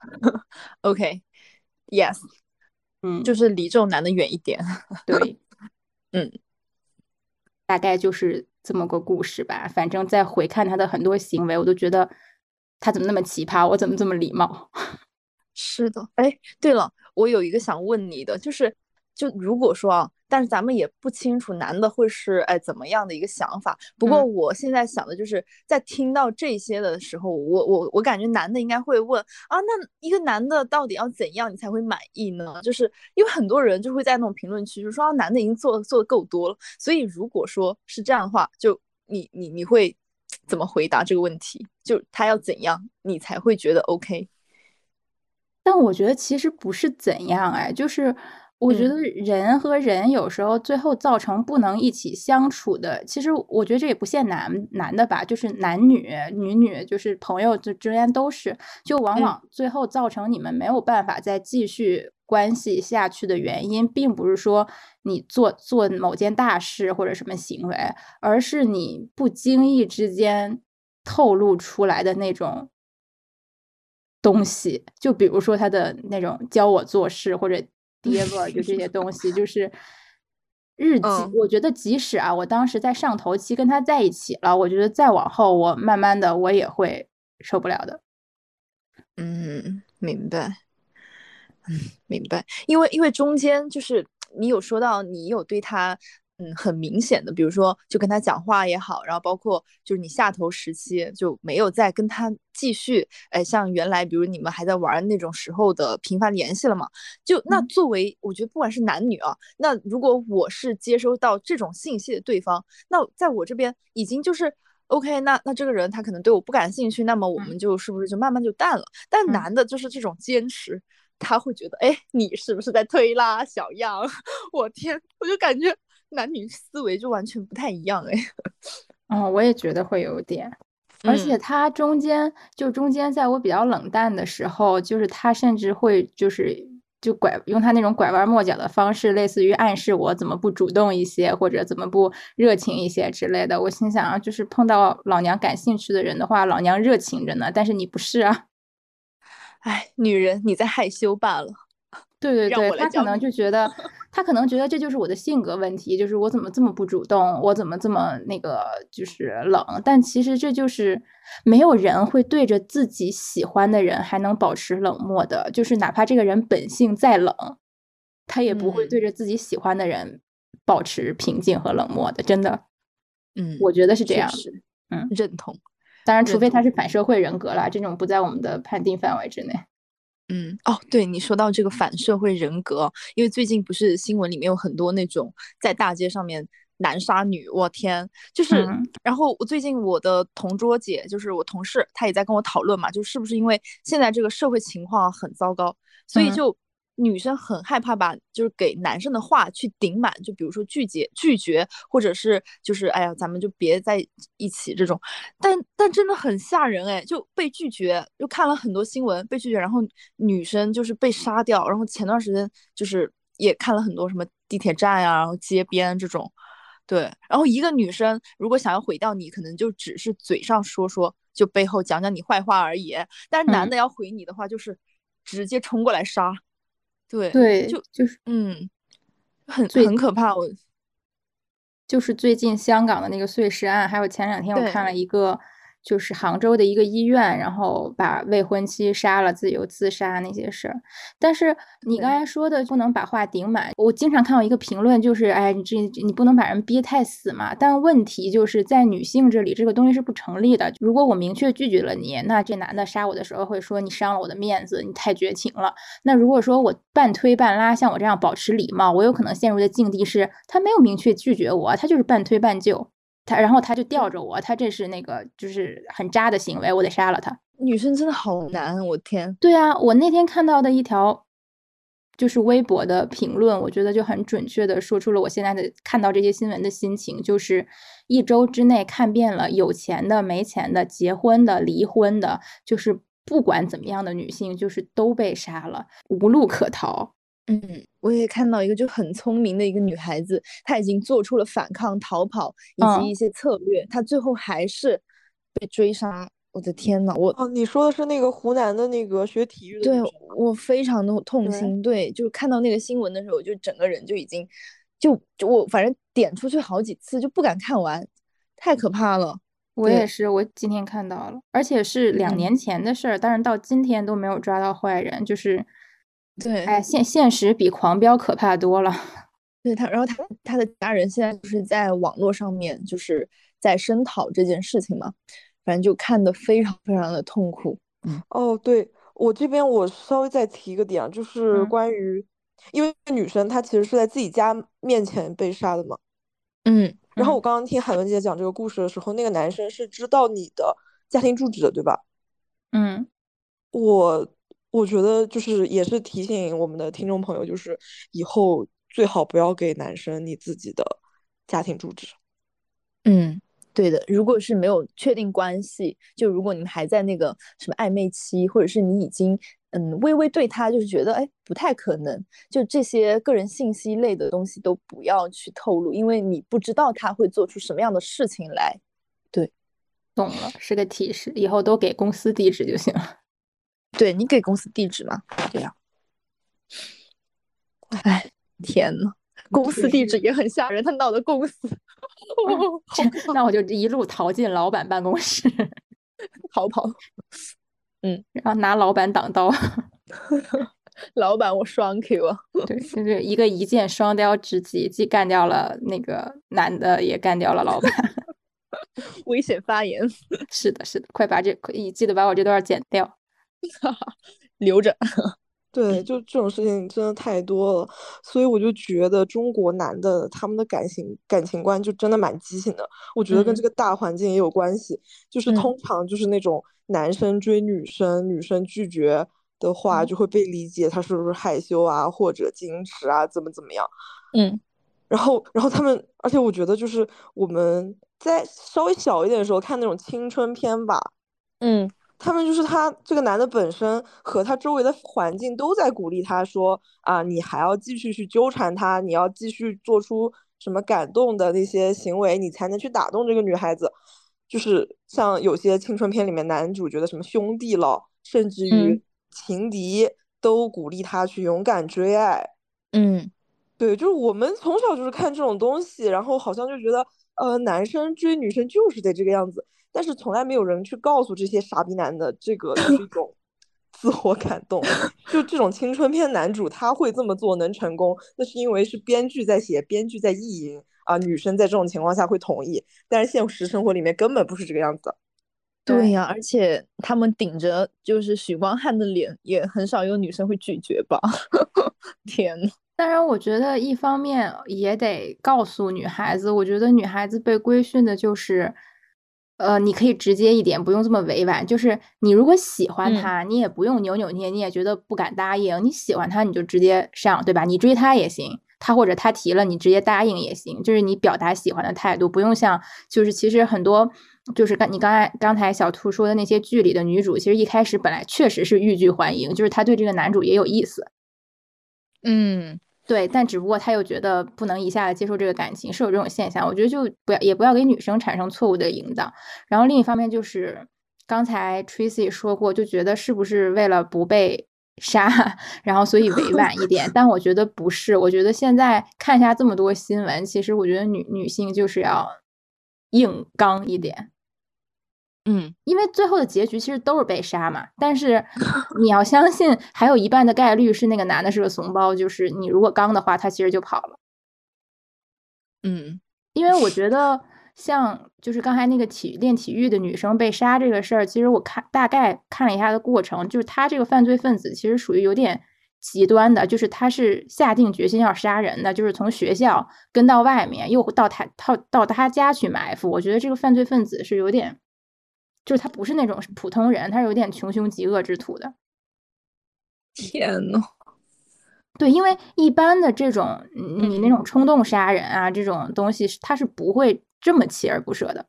OK，Yes，嗯，就是离这种男的远一点。对，嗯，大概就是这么个故事吧。反正再回看他的很多行为，我都觉得他怎么那么奇葩，我怎么这么礼貌。是的，哎，对了，我有一个想问你的，就是，就如果说啊，但是咱们也不清楚男的会是哎怎么样的一个想法。不过我现在想的就是在听到这些的时候，我我我感觉男的应该会问啊，那一个男的到底要怎样你才会满意呢？就是因为很多人就会在那种评论区就说啊，男的已经做做的够多了。所以如果说是这样的话，就你你你会怎么回答这个问题？就他要怎样你才会觉得 OK？但我觉得其实不是怎样哎，就是我觉得人和人有时候最后造成不能一起相处的，其实我觉得这也不限男男的吧，就是男女女女，就是朋友之之间都是，就往往最后造成你们没有办法再继续关系下去的原因，并不是说你做做某件大事或者什么行为，而是你不经意之间透露出来的那种东西，就比如说他的那种教我做事或者。爹味儿就这些东西，就是 日记。我觉得即使啊，我当时在上头期跟他在一起了，我觉得再往后，我慢慢的我也会受不了的。嗯，明白。嗯，明白。因为因为中间就是你有说到你有对他。嗯，很明显的，比如说就跟他讲话也好，然后包括就是你下头时期就没有再跟他继续，哎，像原来比如你们还在玩那种时候的频繁联系了嘛？就那作为我觉得不管是男女啊，那如果我是接收到这种信息的对方，那在我这边已经就是 OK，那那这个人他可能对我不感兴趣，那么我们就是不是就慢慢就淡了？但男的就是这种坚持，他会觉得哎，你是不是在推拉小样？我天，我就感觉。男女思维就完全不太一样哎，嗯，我也觉得会有点，而且他中间就中间在我比较冷淡的时候，就是他甚至会就是就拐用他那种拐弯抹角的方式，类似于暗示我怎么不主动一些，或者怎么不热情一些之类的。我心想啊，就是碰到老娘感兴趣的人的话，老娘热情着呢，但是你不是啊，哎，女人你在害羞罢了。对对对，他可能就觉得，他可能觉得这就是我的性格问题，就是我怎么这么不主动，我怎么这么那个就是冷。但其实这就是没有人会对着自己喜欢的人还能保持冷漠的，就是哪怕这个人本性再冷，他也不会对着自己喜欢的人保持平静和冷漠的，真的。嗯，我觉得是这样。嗯，认同。当然，除非他是反社会人格了，这种不在我们的判定范围之内。嗯哦，对你说到这个反社会人格，因为最近不是新闻里面有很多那种在大街上面男杀女，我天，就是，然后我最近我的同桌姐，就是我同事，她也在跟我讨论嘛，就是不是因为现在这个社会情况很糟糕，所以就。女生很害怕把就是给男生的话去顶满，就比如说拒绝拒绝，或者是就是哎呀，咱们就别在一起这种。但但真的很吓人哎，就被拒绝，又看了很多新闻被拒绝，然后女生就是被杀掉。然后前段时间就是也看了很多什么地铁站呀，然后街边这种。对，然后一个女生如果想要毁掉你，可能就只是嘴上说说，就背后讲讲你坏话而已。但是男的要毁你的话，就是直接冲过来杀。对对，就就是嗯，很很可怕。我就是最近香港的那个碎尸案，还有前两天我看了一个。就是杭州的一个医院，然后把未婚妻杀了，自由自杀那些事儿。但是你刚才说的不能把话顶满，我经常看到一个评论，就是哎，你这你不能把人逼太死嘛。但问题就是在女性这里，这个东西是不成立的。如果我明确拒绝了你，那这男的杀我的时候会说你伤了我的面子，你太绝情了。那如果说我半推半拉，像我这样保持礼貌，我有可能陷入的境地是，他没有明确拒绝我，他就是半推半就。他然后他就吊着我，他这是那个就是很渣的行为，我得杀了他。女生真的好难，我天。对啊，我那天看到的一条就是微博的评论，我觉得就很准确的说出了我现在的看到这些新闻的心情，就是一周之内看遍了有钱的、没钱的、结婚的、离婚的，就是不管怎么样的女性，就是都被杀了，无路可逃。嗯，我也看到一个就很聪明的一个女孩子，她已经做出了反抗、逃跑以及一些策略，她最后还是被追杀。我的天呐，我哦，你说的是那个湖南的那个学体育的？对，我非常的痛心。对，就是看到那个新闻的时候，就整个人就已经就就我反正点出去好几次就不敢看完，太可怕了。我也是，我今天看到了，而且是两年前的事儿，但是到今天都没有抓到坏人，就是。对，哎，现现实比狂飙可怕多了。对他，然后他他的家人现在就是在网络上面，就是在声讨这件事情嘛，反正就看得非常非常的痛苦。嗯，哦，对我这边我稍微再提一个点，就是关于，因为女生她其实是在自己家面前被杀的嘛。嗯，然后我刚刚听海文姐讲这个故事的时候，那个男生是知道你的家庭住址的，对吧？嗯，我。我觉得就是也是提醒我们的听众朋友，就是以后最好不要给男生你自己的家庭住址。嗯，对的。如果是没有确定关系，就如果你们还在那个什么暧昧期，或者是你已经嗯微微对他就是觉得哎不太可能，就这些个人信息类的东西都不要去透露，因为你不知道他会做出什么样的事情来。对，懂了，是个提示，以后都给公司地址就行了。对你给公司地址吗？对呀。哎，天呐，公司地址也很吓人，他闹的公司。那我就一路逃进老板办公室，逃跑。嗯，然后拿老板挡刀。老板，我双 Q 啊！对，就是一个一箭双雕之计，既干掉了那个男的，也干掉了老板。危险发言。是的，是的，快把这，记得把我这段剪掉。留着，对，就这种事情真的太多了，所以我就觉得中国男的他们的感情感情观就真的蛮畸形的。我觉得跟这个大环境也有关系，就是通常就是那种男生追女生，女生拒绝的话，就会被理解他是不是害羞啊，或者矜持啊，怎么怎么样。嗯，然后，然后他们，而且我觉得就是我们在稍微小一点的时候看那种青春片吧，嗯。他们就是他这个男的本身和他周围的环境都在鼓励他说啊，你还要继续去纠缠他，你要继续做出什么感动的那些行为，你才能去打动这个女孩子。就是像有些青春片里面男主角的什么兄弟了，甚至于情敌都鼓励他去勇敢追爱。嗯，对，就是我们从小就是看这种东西，然后好像就觉得呃，男生追女生就是得这个样子。但是从来没有人去告诉这些傻逼男的，这个是一种自我感动。就这种青春片男主他会这么做能成功，那是因为是编剧在写，编剧在意淫啊，女生在这种情况下会同意。但是现实生活里面根本不是这个样子。对呀，而且他们顶着就是许光汉的脸，也很少有女生会拒绝吧？天呐。当然，我觉得一方面也得告诉女孩子，我觉得女孩子被规训的就是。呃，你可以直接一点，不用这么委婉。就是你如果喜欢他，你也不用扭扭捏捏，觉得不敢答应。你喜欢他，你就直接上，对吧？你追他也行，他或者他提了，你直接答应也行。就是你表达喜欢的态度，不用像就是其实很多就是刚你刚才刚才小兔说的那些剧里的女主，其实一开始本来确实是欲拒还迎，就是她对这个男主也有意思。嗯。对，但只不过他又觉得不能一下子接受这个感情，是有这种现象。我觉得就不要，也不要给女生产生错误的引导。然后另一方面就是，刚才 Tracy 说过，就觉得是不是为了不被杀，然后所以委婉一点。但我觉得不是，我觉得现在看一下这么多新闻，其实我觉得女女性就是要硬刚一点。嗯，因为最后的结局其实都是被杀嘛，但是 你要相信，还有一半的概率是那个男的是个怂包，就是你如果刚的话，他其实就跑了。嗯，因为我觉得像就是刚才那个体练体育的女生被杀这个事儿，其实我看大概看了一下的过程，就是他这个犯罪分子其实属于有点极端的，就是他是下定决心要杀人的，就是从学校跟到外面，又到他到到他家去埋伏。我觉得这个犯罪分子是有点。就是他不是那种普通人，他是有点穷凶极恶之徒的。天呐，对，因为一般的这种你那种冲动杀人啊这种东西，他是不会这么锲而不舍的。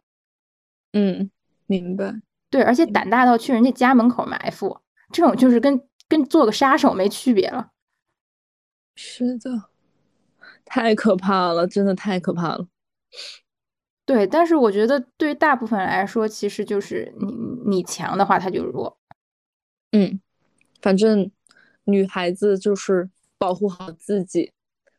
嗯，明白。对，而且胆大到去人家家门口埋伏，这种就是跟跟做个杀手没区别了。是的，太可怕了，真的太可怕了。对，但是我觉得对大部分人来说，其实就是你你强的话，他就弱。嗯，反正女孩子就是保护好自己，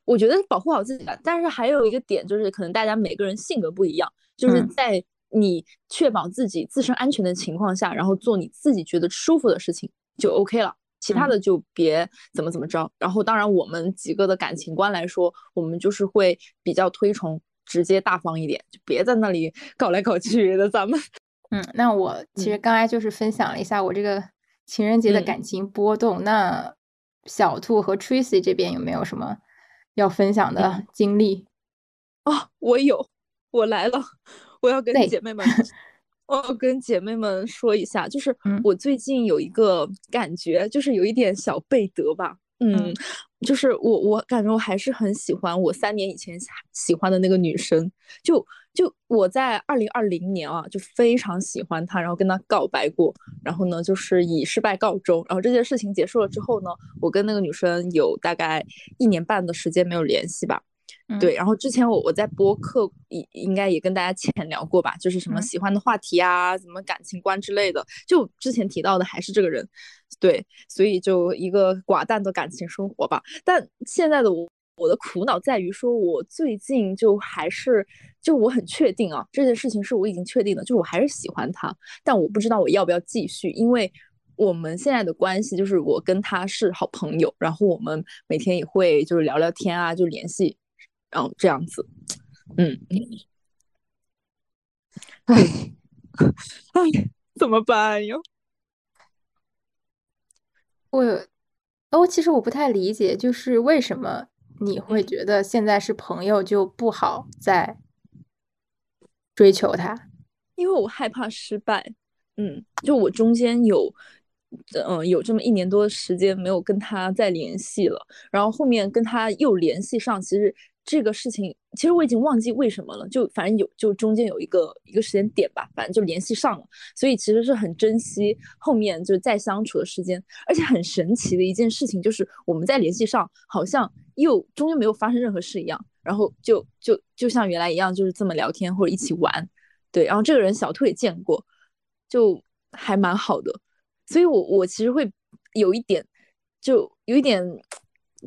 我觉得保护好自己吧。但是还有一个点就是，可能大家每个人性格不一样，就是在你确保自己自身安全的情况下，然后做你自己觉得舒服的事情就 OK 了，其他的就别怎么怎么着。然后，当然我们几个的感情观来说，我们就是会比较推崇。直接大方一点，就别在那里搞来搞去的。咱们，嗯，那我其实刚才就是分享了一下我这个情人节的感情波动。那小兔和 Tracy 这边有没有什么要分享的经历？哦，我有，我来了，我要跟姐妹们 我要跟姐妹们说一下，就是我最近有一个感觉，就是有一点小背德吧。嗯，就是我我感觉我还是很喜欢我三年以前喜欢的那个女生。就就我在二零二零年啊，就非常喜欢她，然后跟她告白过，然后呢，就是以失败告终。然后这件事情结束了之后呢，我跟那个女生有大概一年半的时间没有联系吧。对，然后之前我我在播客应应该也跟大家浅 聊过吧，就是什么喜欢的话题啊，什么感情观之类的，就之前提到的还是这个人，对，所以就一个寡淡的感情生活吧。但现在的我，我的苦恼在于说，我最近就还是就我很确定啊，这件事情是我已经确定的，就是我还是喜欢他，但我不知道我要不要继续，因为我们现在的关系就是我跟他是好朋友，然后我们每天也会就是聊聊天啊，就联系。然后这样子，嗯，哎，哎，怎么办呀？我，哦，其实我不太理解，就是为什么你会觉得现在是朋友就不好再追求他？因为我害怕失败。嗯，就我中间有，嗯，有这么一年多的时间没有跟他再联系了，然后后面跟他又联系上，其实。这个事情其实我已经忘记为什么了，就反正有就中间有一个一个时间点吧，反正就联系上了，所以其实是很珍惜后面就是再相处的时间，而且很神奇的一件事情就是我们在联系上，好像又中间没有发生任何事一样，然后就就就像原来一样，就是这么聊天或者一起玩，对，然后这个人小兔也见过，就还蛮好的，所以我我其实会有一点就有一点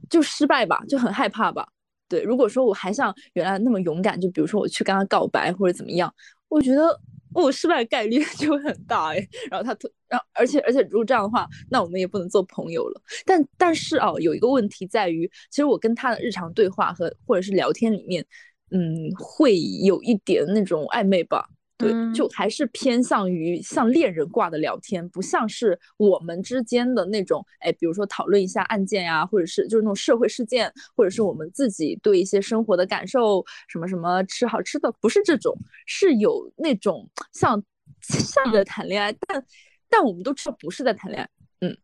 就失败吧，就很害怕吧。对，如果说我还像原来那么勇敢，就比如说我去跟他告白或者怎么样，我觉得我失败概率 就很大哎。然后他突，然后而且而且如果这样的话，那我们也不能做朋友了。但但是啊，有一个问题在于，其实我跟他的日常对话和或者是聊天里面，嗯，会有一点那种暧昧吧。对，就还是偏向于像恋人挂的聊天，不像是我们之间的那种，哎，比如说讨论一下案件呀，或者是就是那种社会事件，或者是我们自己对一些生活的感受，什么什么吃好吃的，不是这种，是有那种像像在谈恋爱，但但我们都知道不是在谈恋爱，嗯，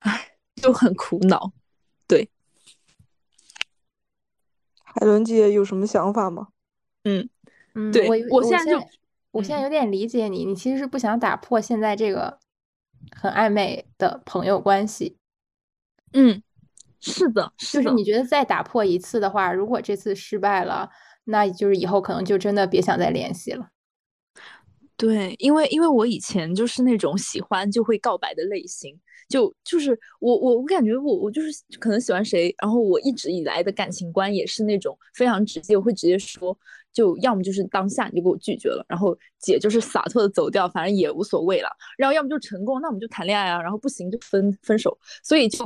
哎，就很苦恼。对，海伦姐有什么想法吗？嗯。嗯，对，我现在就，我现在有点理解你，你其实是不想打破现在这个很暧昧的朋友关系。嗯，是的，就是你觉得再打破一次的话，如果这次失败了，那就是以后可能就真的别想再联系了。对，因为因为我以前就是那种喜欢就会告白的类型。就就是我我我感觉我我就是可能喜欢谁，然后我一直以来的感情观也是那种非常直接，我会直接说，就要么就是当下你就给我拒绝了，然后姐就是洒脱的走掉，反正也无所谓了，然后要么就成功，那我们就谈恋爱啊，然后不行就分分手，所以就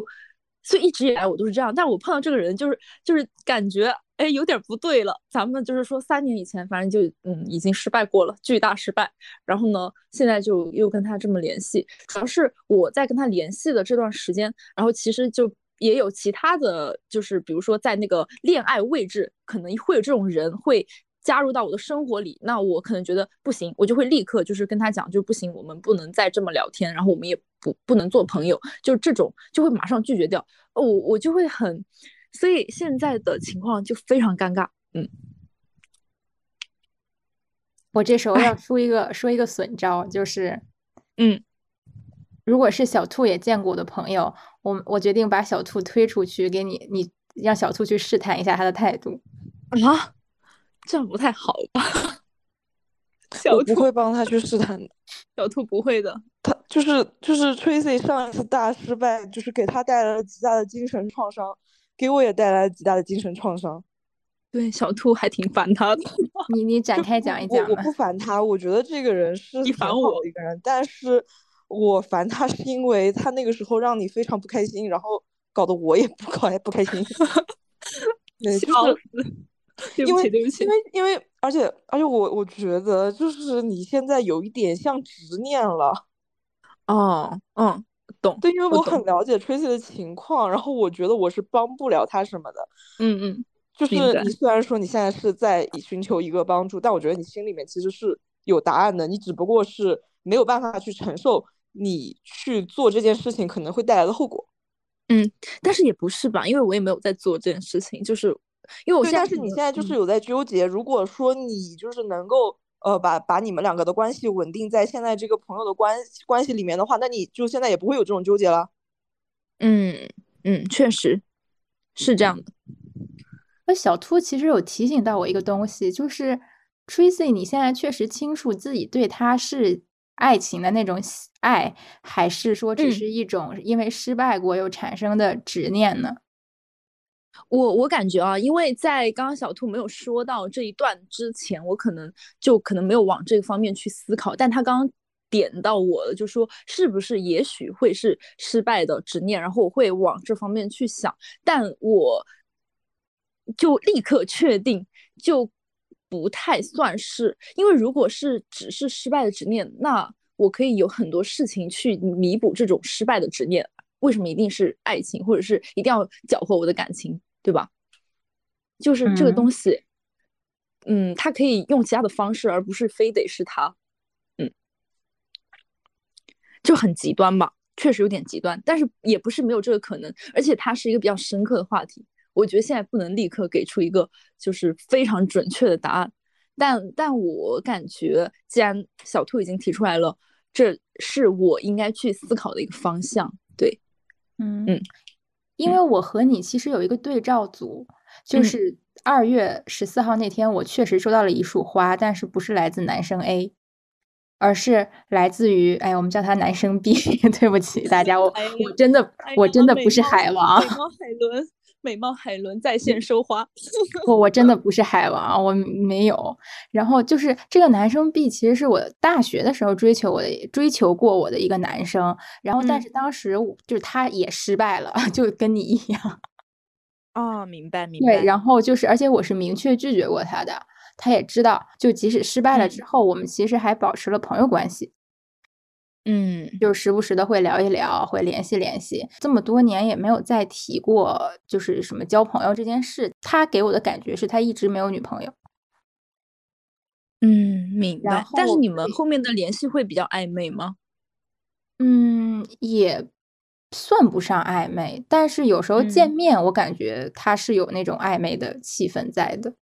所以一直以来我都是这样，但我碰到这个人就是就是感觉。哎，有点不对了。咱们就是说，三年以前，反正就嗯，已经失败过了，巨大失败。然后呢，现在就又跟他这么联系，主要是我在跟他联系的这段时间，然后其实就也有其他的就是，比如说在那个恋爱位置，可能会有这种人会加入到我的生活里。那我可能觉得不行，我就会立刻就是跟他讲，就不行，我们不能再这么聊天，然后我们也不不能做朋友，就这种就会马上拒绝掉。我我就会很。所以现在的情况就非常尴尬，嗯，我这时候要出一个说一个损招，就是，嗯，如果是小兔也见过我的朋友，我我决定把小兔推出去，给你你让小兔去试探一下他的态度啊，这样不太好吧？小兔不会帮他去试探的，小兔不会的，他就是就是 Tracy 上一次大失败，就是给他带来了极大的精神创伤。给我也带来了极大的精神创伤，对小兔还挺烦他的。你你展开讲一讲。我不烦他，我觉得这个人是你烦我一个人，但是我烦他是因为他那个时候让你非常不开心，然后搞得我也不开不开心。对，就是因为因为因为而且而且我我觉得就是你现在有一点像执念了。哦，嗯。懂对，因为我很了解 Tracy 的情况，然后我觉得我是帮不了他什么的。嗯嗯，就是你虽然说你现在是在寻求一个帮助，但我觉得你心里面其实是有答案的，你只不过是没有办法去承受你去做这件事情可能会带来的后果。嗯，但是也不是吧，因为我也没有在做这件事情，就是因为我现在，但是你现在就是有在纠结。如果说你就是能够呃把把你们两个的关系稳定在现在这个朋友的关关系里面的话，那你就现在也不会有这种纠结了。嗯嗯，确实是这样的。那小兔其实有提醒到我一个东西，就是 Tracy，你现在确实清楚自己对他是爱情的那种爱，还是说只是一种因为失败过又产生的执念呢？我我感觉啊，因为在刚刚小兔没有说到这一段之前，我可能就可能没有往这个方面去思考，但他刚刚点到我了，就说是不是也许会是失败的执念，然后我会往这方面去想，但我。就立刻确定，就不太算是，因为如果是只是失败的执念，那我可以有很多事情去弥补这种失败的执念。为什么一定是爱情，或者是一定要搅和我的感情，对吧？就是这个东西，嗯，它可以用其他的方式，而不是非得是他，嗯，就很极端吧，确实有点极端，但是也不是没有这个可能，而且它是一个比较深刻的话题。我觉得现在不能立刻给出一个就是非常准确的答案，但但我感觉，既然小兔已经提出来了，这是我应该去思考的一个方向。对，嗯嗯，因为我和你其实有一个对照组，就是二月十四号那天，我确实收到了一束花，但是不是来自男生 A，而是来自于哎，我们叫他男生 B。对不起大家，我我真的我真的不是海王。海伦。美貌海伦在线收花，我我真的不是海王，我没有。然后就是这个男生 B，其实是我大学的时候追求我的，追求过我的一个男生。然后但是当时就是他也失败了，就跟你一样。哦，明白明白。对，然后就是，而且我是明确拒绝过他的，他也知道。就即使失败了之后，我们其实还保持了朋友关系。嗯，就时不时的会聊一聊，会联系联系。这么多年也没有再提过，就是什么交朋友这件事。他给我的感觉是他一直没有女朋友。嗯，明白。但是你们后面的联系会比较暧昧吗？嗯，也算不上暧昧，但是有时候见面，我感觉他是有那种暧昧的气氛在的。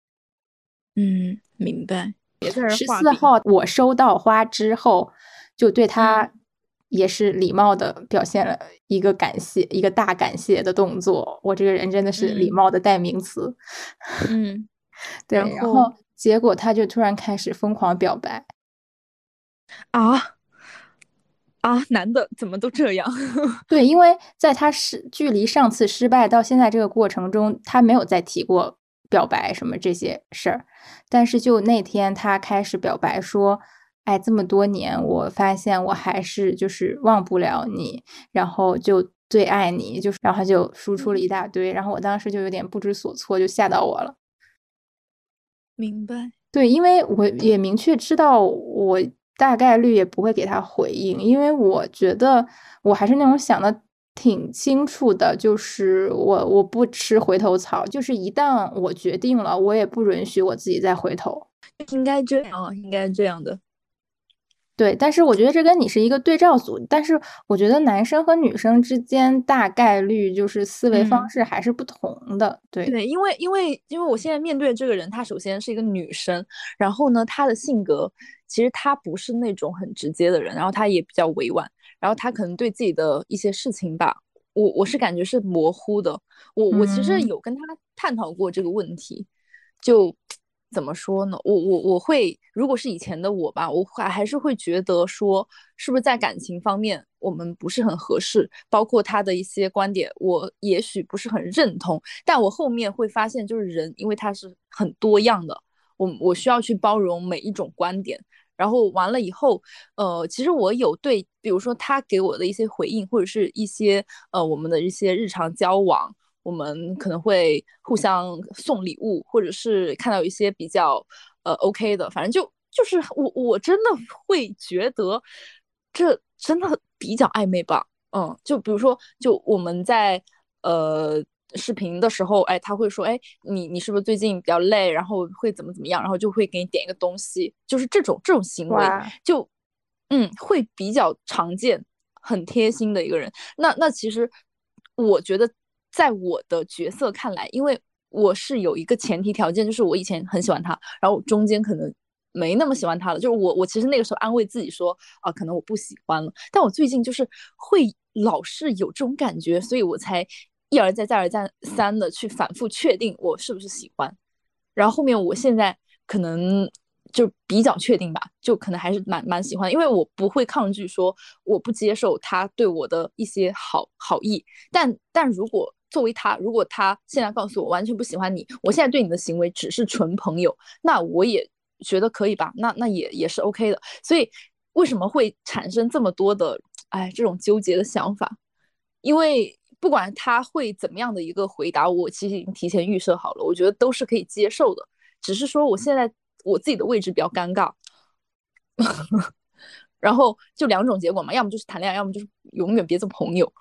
嗯，明白。十四号我收到花之后。就对他也是礼貌的表现了一个感谢，一个大感谢的动作。我这个人真的是礼貌的代名词。嗯，对。然后结果他就突然开始疯狂表白。啊啊！男的怎么都这样？对，因为在他失距离上次失败到现在这个过程中，他没有再提过表白什么这些事儿。但是就那天他开始表白说。哎，这么多年，我发现我还是就是忘不了你，然后就最爱你，就是然后就输出了一大堆，然后我当时就有点不知所措，就吓到我了。明白，对，因为我也明确知道我大概率也不会给他回应，因为我觉得我还是那种想的挺清楚的，就是我我不吃回头草，就是一旦我决定了，我也不允许我自己再回头。应该这样，应该这样的。对，但是我觉得这跟你是一个对照组，但是我觉得男生和女生之间大概率就是思维方式还是不同的。对对，因为因为因为我现在面对这个人，她首先是一个女生，然后呢，她的性格其实她不是那种很直接的人，然后她也比较委婉，然后她可能对自己的一些事情吧，我我是感觉是模糊的。我我其实有跟她探讨过这个问题，就。怎么说呢？我我我会，如果是以前的我吧，我还还是会觉得说，是不是在感情方面我们不是很合适，包括他的一些观点，我也许不是很认同。但我后面会发现，就是人，因为他是很多样的，我我需要去包容每一种观点。然后完了以后，呃，其实我有对，比如说他给我的一些回应，或者是一些呃我们的一些日常交往。我们可能会互相送礼物，或者是看到一些比较呃 OK 的，反正就就是我我真的会觉得这真的比较暧昧吧，嗯，就比如说就我们在呃视频的时候，哎，他会说，哎，你你是不是最近比较累，然后会怎么怎么样，然后就会给你点一个东西，就是这种这种行为，就嗯，会比较常见，很贴心的一个人。那那其实我觉得，在我的角色看来，因为我是有一个前提条件，就是我以前很喜欢他，然后中间可能没那么喜欢他了，就是我我其实那个时候安慰自己说，啊，可能我不喜欢了，但我最近就是会老是有这种感觉，所以我才。一而再，再而再三的去反复确定我是不是喜欢，然后后面我现在可能就比较确定吧，就可能还是蛮蛮喜欢，因为我不会抗拒说我不接受他对我的一些好好意，但但如果作为他，如果他现在告诉我完全不喜欢你，我现在对你的行为只是纯朋友，那我也觉得可以吧，那那也也是 OK 的。所以为什么会产生这么多的哎这种纠结的想法？因为。不管他会怎么样的一个回答，我其实已经提前预设好了，我觉得都是可以接受的。只是说我现在我自己的位置比较尴尬，然后就两种结果嘛，要么就是谈恋爱，要么就是永远别做朋友。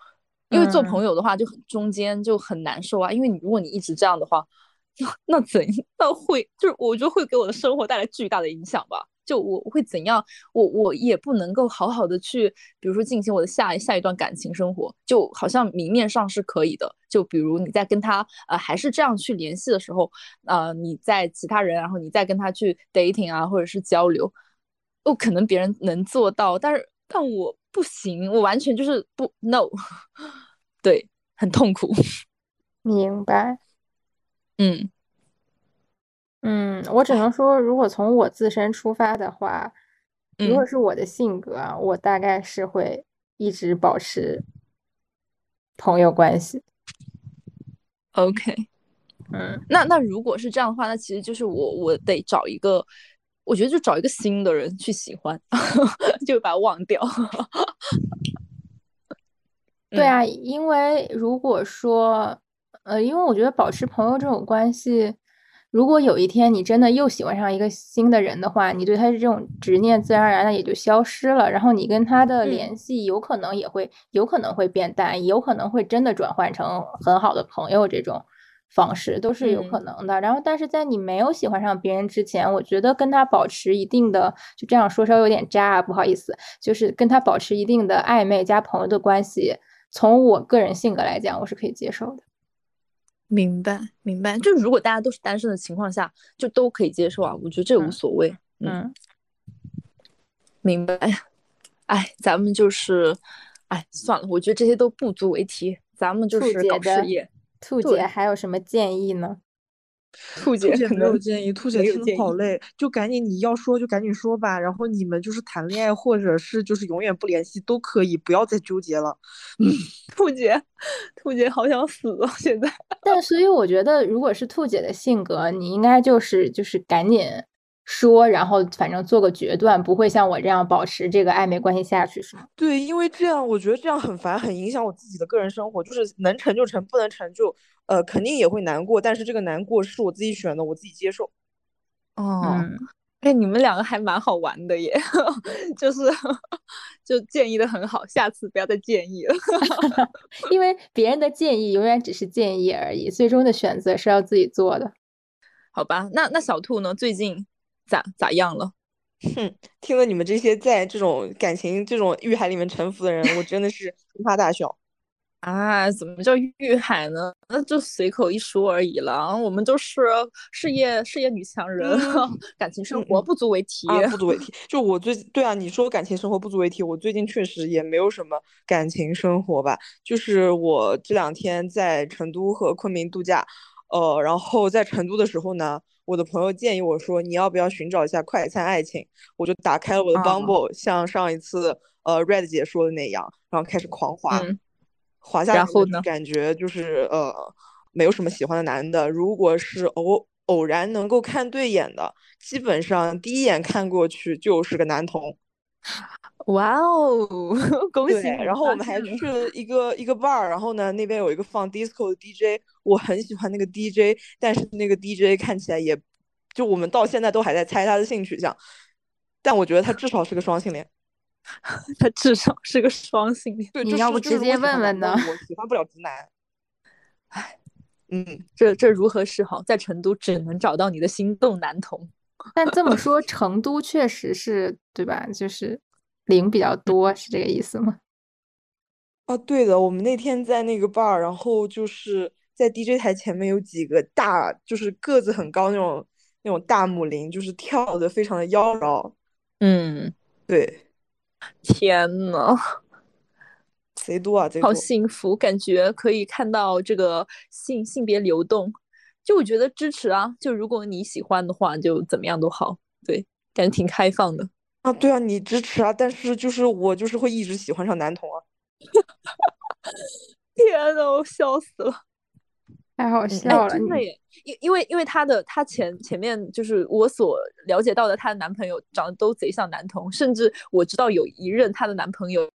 因为做朋友的话就很中间就很难受啊，因为你如果你一直这样的话，那那怎那会就是我觉得会给我的生活带来巨大的影响吧。就我会怎样，我我也不能够好好的去，比如说进行我的下下一段感情生活，就好像明面上是可以的。就比如你在跟他呃还是这样去联系的时候，呃你在其他人，然后你再跟他去 dating 啊，或者是交流，哦可能别人能做到，但是但我不行，我完全就是不 no，对，很痛苦。明白。嗯。嗯，我只能说，如果从我自身出发的话，如果是我的性格，我大概是会一直保持朋友关系。OK，嗯，那那如果是这样的话，那其实就是我我得找一个，我觉得就找一个新的人去喜欢，就把他忘掉。对啊，因为如果说，呃，因为我觉得保持朋友这种关系。如果有一天你真的又喜欢上一个新的人的话，你对他的这种执念自然而然的也就消失了，然后你跟他的联系有可能也会有可能会变淡，有可能会真的转换成很好的朋友这种方式都是有可能的。然后，但是在你没有喜欢上别人之前，我觉得跟他保持一定的就这样说稍微有点渣，不好意思，就是跟他保持一定的暧昧加朋友的关系，从我个人性格来讲，我是可以接受的。明白，明白。就如果大家都是单身的情况下，就都可以接受啊。我觉得这无所谓。嗯，明白。哎，咱们就是，哎，算了，我觉得这些都不足为提。咱们就是搞事业。兔姐还有什么建议呢？兔姐没有建议，兔姐听的好累，就赶紧你要说就赶紧说吧。然后你们就是谈恋爱，或者是就是永远不联系都可以，不要再纠结了。嗯，兔姐，兔姐好想死啊！现在。但所以我觉得，如果是兔姐的性格，你应该就是就是赶紧说，然后反正做个决断，不会像我这样保持这个暧昧关系下去，是吗？对，因为这样我觉得这样很烦，很影响我自己的个人生活。就是能成就成，不能成就。呃，肯定也会难过，但是这个难过是我自己选的，我自己接受。哦，哎，你们两个还蛮好玩的耶，就是就建议的很好，下次不要再建议了，因为别人的建议永远只是建议而已，最终的选择是要自己做的。好吧，那那小兔呢？最近咋咋样了？哼，听了你们这些在这种感情这种欲海里面沉浮的人，我真的是哈哈大笑。啊，怎么叫欲海呢？那就随口一说而已了。我们都是事业事业女强人，感情生活不足为提。不足为 提。就我最对啊，你说感情生活不足为提，我最近确实也没有什么感情生活吧。就是我这两天在成都和昆明度假，呃，然后在成都的时候呢，我的朋友建议我说，你要不要寻找一下快餐爱情？我就打开了我的 Bumble，像上一次呃 Red 姐说的那样，然后开始狂滑。滑下后呢？感觉就是呃，没有什么喜欢的男的。如果是偶偶然能够看对眼的，基本上第一眼看过去就是个男同。哇哦，恭喜！然后我们还去了一个一个 bar，然后呢，那边有一个放 disco 的 DJ，我很喜欢那个 DJ，但是那个 DJ 看起来也，就我们到现在都还在猜他的性取向，但我觉得他至少是个双性恋。他至少是个双性恋，对你要不直接问问呢？我喜欢不了直男。唉，嗯，这这如何是好？在成都只能找到你的心动男童。但这么说，成都确实是对吧？就是零比较多，是这个意思吗？啊，对的，我们那天在那个 bar，然后就是在 DJ 台前面有几个大，就是个子很高那种那种大母零，就是跳的非常的妖娆。嗯，对，天呐，贼多啊，贼好幸福，感觉可以看到这个性性别流动。就我觉得支持啊，就如果你喜欢的话，就怎么样都好。对，感觉挺开放的啊。对啊，你支持啊，但是就是我就是会一直喜欢上男同啊。天呐，我笑死了，太好笑了，真的耶！因因为因为她的她前前面就是我所了解到的，她的男朋友长得都贼像男同，甚至我知道有一任她的男朋友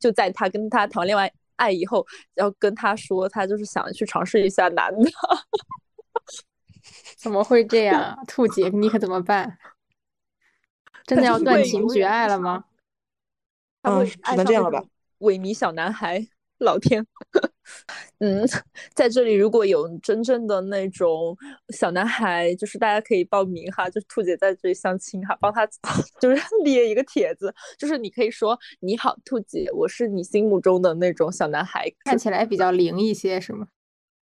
就在她跟她谈完恋爱爱以后，要跟她说她就是想去尝试一下男的。怎么会这样？兔姐，你可怎么办？真的要断情绝爱了吗？嗯，只能这样了吧。萎靡小男孩，老天，嗯，在这里如果有真正的那种小男孩，就是大家可以报名哈，就是兔姐在这里相亲哈，帮他 就是列一个帖子，就是你可以说你好，兔姐，我是你心目中的那种小男孩，看起来比较灵一些，是吗？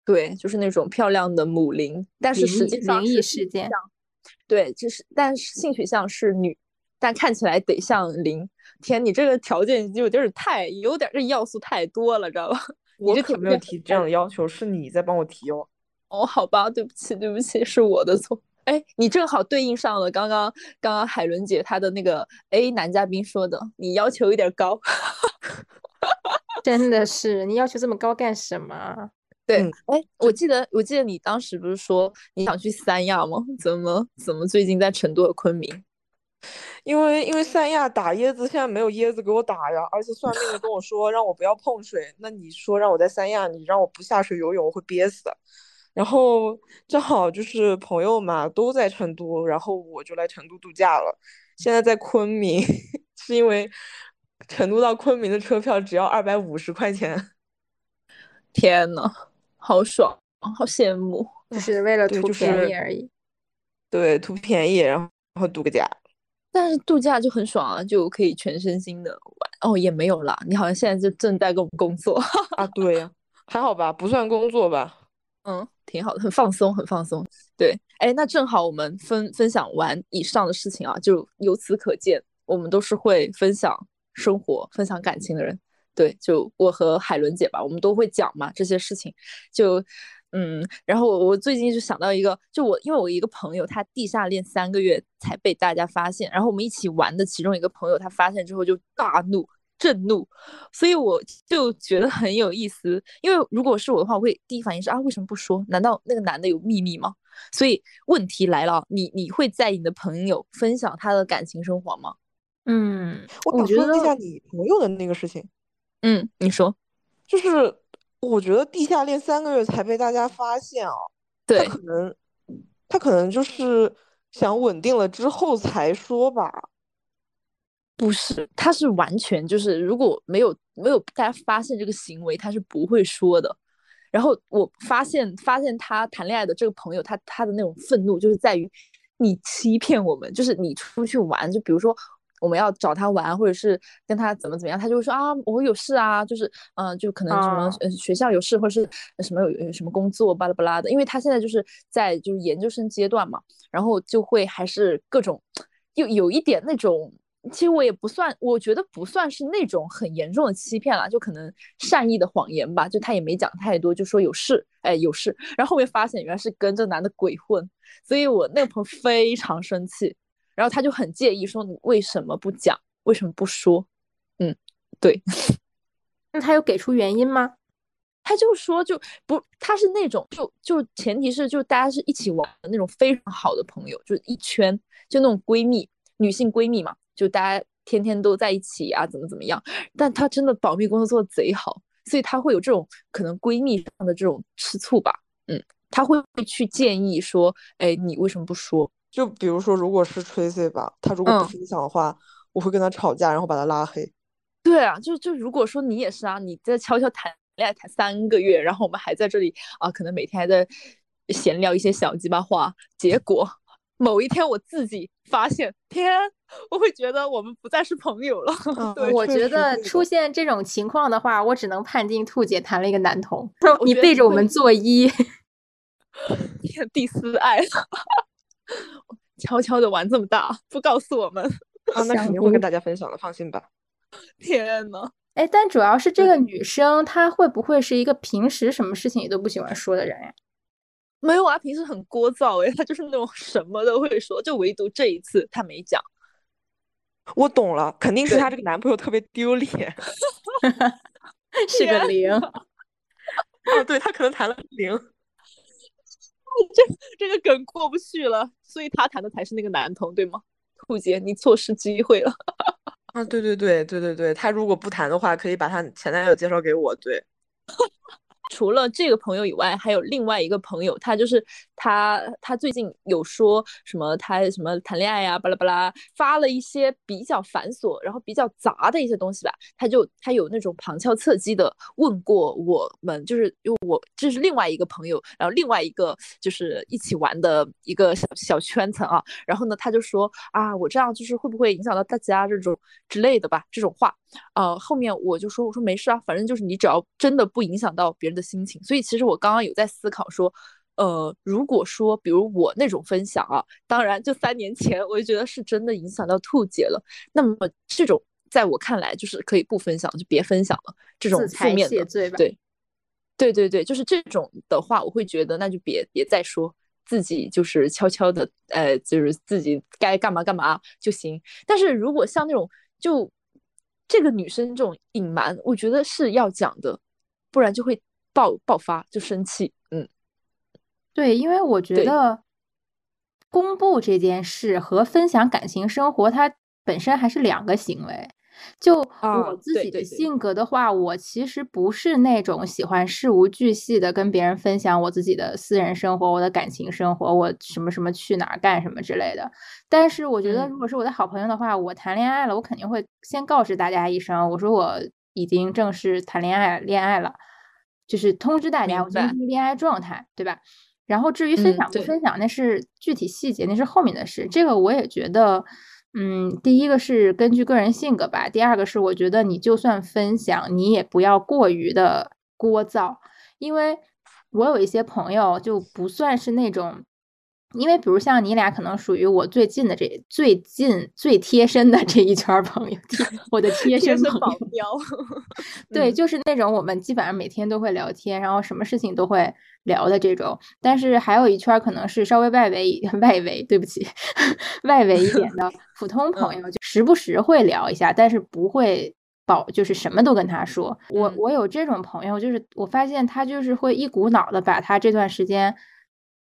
对，就是那种漂亮的母灵，但是实际上灵异事件，对，就是但是性取向是女，但看起来得像零。天，你这个条件就有点太有点这要素太多了，知道吧？我可没有提这样的要求，是你在帮我提哦。哦，好吧，对不起，对不起，是我的错。哎，你正好对应上了刚刚刚刚海伦姐她的那个 A 男嘉宾说的，你要求有点高。真的是，你要求这么高干什么？对，哎，我记得我记得你当时不是说你想去三亚吗？怎么怎么最近在成都和昆明？因为因为三亚打椰子，现在没有椰子给我打呀，而且算命的跟我说让我不要碰水。那你说让我在三亚，你让我不下水游泳，我会憋死。然后正好就是朋友嘛都在成都，然后我就来成都度假了。现在在昆明，是因为成都到昆明的车票只要二百五十块钱。天呐，好爽，好羡慕，只是为了图便宜而已。对，图便宜，然后然后度个假。但是度假就很爽啊，就可以全身心的玩。哦，也没有啦，你好像现在就正在跟我们工作 啊？对呀，还好吧，不算工作吧？嗯，挺好的，很放松，很放松。对，哎，那正好我们分分享完以上的事情啊，就由此可见，我们都是会分享生活、分享感情的人。对，就我和海伦姐吧，我们都会讲嘛这些事情，就。嗯，然后我我最近就想到一个，就我因为我一个朋友，他地下恋三个月才被大家发现，然后我们一起玩的其中一个朋友，他发现之后就大怒，震怒，所以我就觉得很有意思。因为如果是我的话，我会第一反应是啊，为什么不说？难道那个男的有秘密吗？所以问题来了，你你会在意你的朋友分享他的感情生活吗？嗯，我想问一下你朋友的那个事情。嗯，你说，就是。我觉得地下恋三个月才被大家发现啊，他可能他可能就是想稳定了之后才说吧，不是，他是完全就是如果没有没有大家发现这个行为，他是不会说的。然后我发现发现他谈恋爱的这个朋友，他他的那种愤怒就是在于你欺骗我们，就是你出去玩，就比如说。我们要找他玩，或者是跟他怎么怎么样，他就会说啊，我有事啊，就是嗯，就可能什么呃学校有事，或者是什么有什么工作巴拉巴拉的。因为他现在就是在就是研究生阶段嘛，然后就会还是各种，又有一点那种，其实我也不算，我觉得不算是那种很严重的欺骗了，就可能善意的谎言吧，就他也没讲太多，就说有事，哎有事，然后后面发现原来是跟这男的鬼混，所以我那个朋友非常生气。然后他就很介意，说你为什么不讲？为什么不说？嗯，对。那他有给出原因吗？他就说就不，他是那种就就前提是就大家是一起玩的那种非常好的朋友，就是一圈就那种闺蜜，女性闺蜜嘛，就大家天天都在一起啊，怎么怎么样。但他真的保密工作做的贼好，所以他会有这种可能闺蜜上的这种吃醋吧。嗯，他会去建议说，哎，你为什么不说？就比如说，如果是 Tracy 吧，他如果不分享的话，我会跟他吵架，然后把他拉黑。对啊，就就如果说你也是啊，你在悄悄谈恋恋爱谈三个月，然后我们还在这里啊，可能每天还在闲聊一些小鸡巴话，结果某一天我自己发现，天，我会觉得我们不再是朋友了。对，我觉得出现这种情况的话，我只能判定兔姐谈了一个男同，你背着我们作揖，第四爱。悄悄的玩这么大，不告诉我们啊？那肯定会跟大家分享的，放心吧。天呐，哎，但主要是这个女生，她会不会是一个平时什么事情也都不喜欢说的人呀？没有啊，平时很聒噪哎，她就是那种什么都会说，就唯独这一次她没讲。我懂了，肯定是她这个男朋友特别丢脸，是个零。哦，对她可能谈了零。这这个梗过不去了，所以他谈的才是那个男同，对吗？兔姐，你错失机会了。啊，对对对对对对，他如果不谈的话，可以把他前男友介绍给我。对。除了这个朋友以外，还有另外一个朋友，他就是他，他最近有说什么，他什么谈恋爱呀，巴拉巴拉，发了一些比较繁琐，然后比较杂的一些东西吧。他就他有那种旁敲侧击的问过我们，就是因为我这是另外一个朋友，然后另外一个就是一起玩的一个小小圈层啊。然后呢，他就说啊，我这样就是会不会影响到大家这种之类的吧？这种话，呃，后面我就说，我说没事啊，反正就是你只要真的不影响到别人的。心情，所以其实我刚刚有在思考说，呃，如果说比如我那种分享啊，当然就三年前我就觉得是真的影响到兔姐了，那么这种在我看来就是可以不分享，就别分享了。这种负面的，对，对对对，就是这种的话，我会觉得那就别别再说，自己就是悄悄的，呃，就是自己该干嘛干嘛就行。但是如果像那种就这个女生这种隐瞒，我觉得是要讲的，不然就会。爆爆发就生气，嗯，对，因为我觉得公布这件事和分享感情生活，它本身还是两个行为。就我自己的性格的话，我其实不是那种喜欢事无巨细的跟别人分享我自己的私人生活、我的感情生活、我什么什么去哪儿干什么之类的。但是我觉得，如果是我的好朋友的话，我谈恋爱了，我肯定会先告知大家一声，我说我已经正式谈恋爱恋爱了。就是通知大家我进入恋爱状态，对吧？然后至于分享不分享，那是具体细节，那是后面的事。这个我也觉得，嗯，第一个是根据个人性格吧，第二个是我觉得你就算分享，你也不要过于的聒噪，因为我有一些朋友就不算是那种。因为比如像你俩可能属于我最近的这最近最贴身的这一圈朋友，我的贴身保镖，对，就是那种我们基本上每天都会聊天，然后什么事情都会聊的这种。但是还有一圈可能是稍微外围 外围，对不起，外围一点的普通朋友，就时不时会聊一下，但是不会保就是什么都跟他说。我我有这种朋友，就是我发现他就是会一股脑的把他这段时间。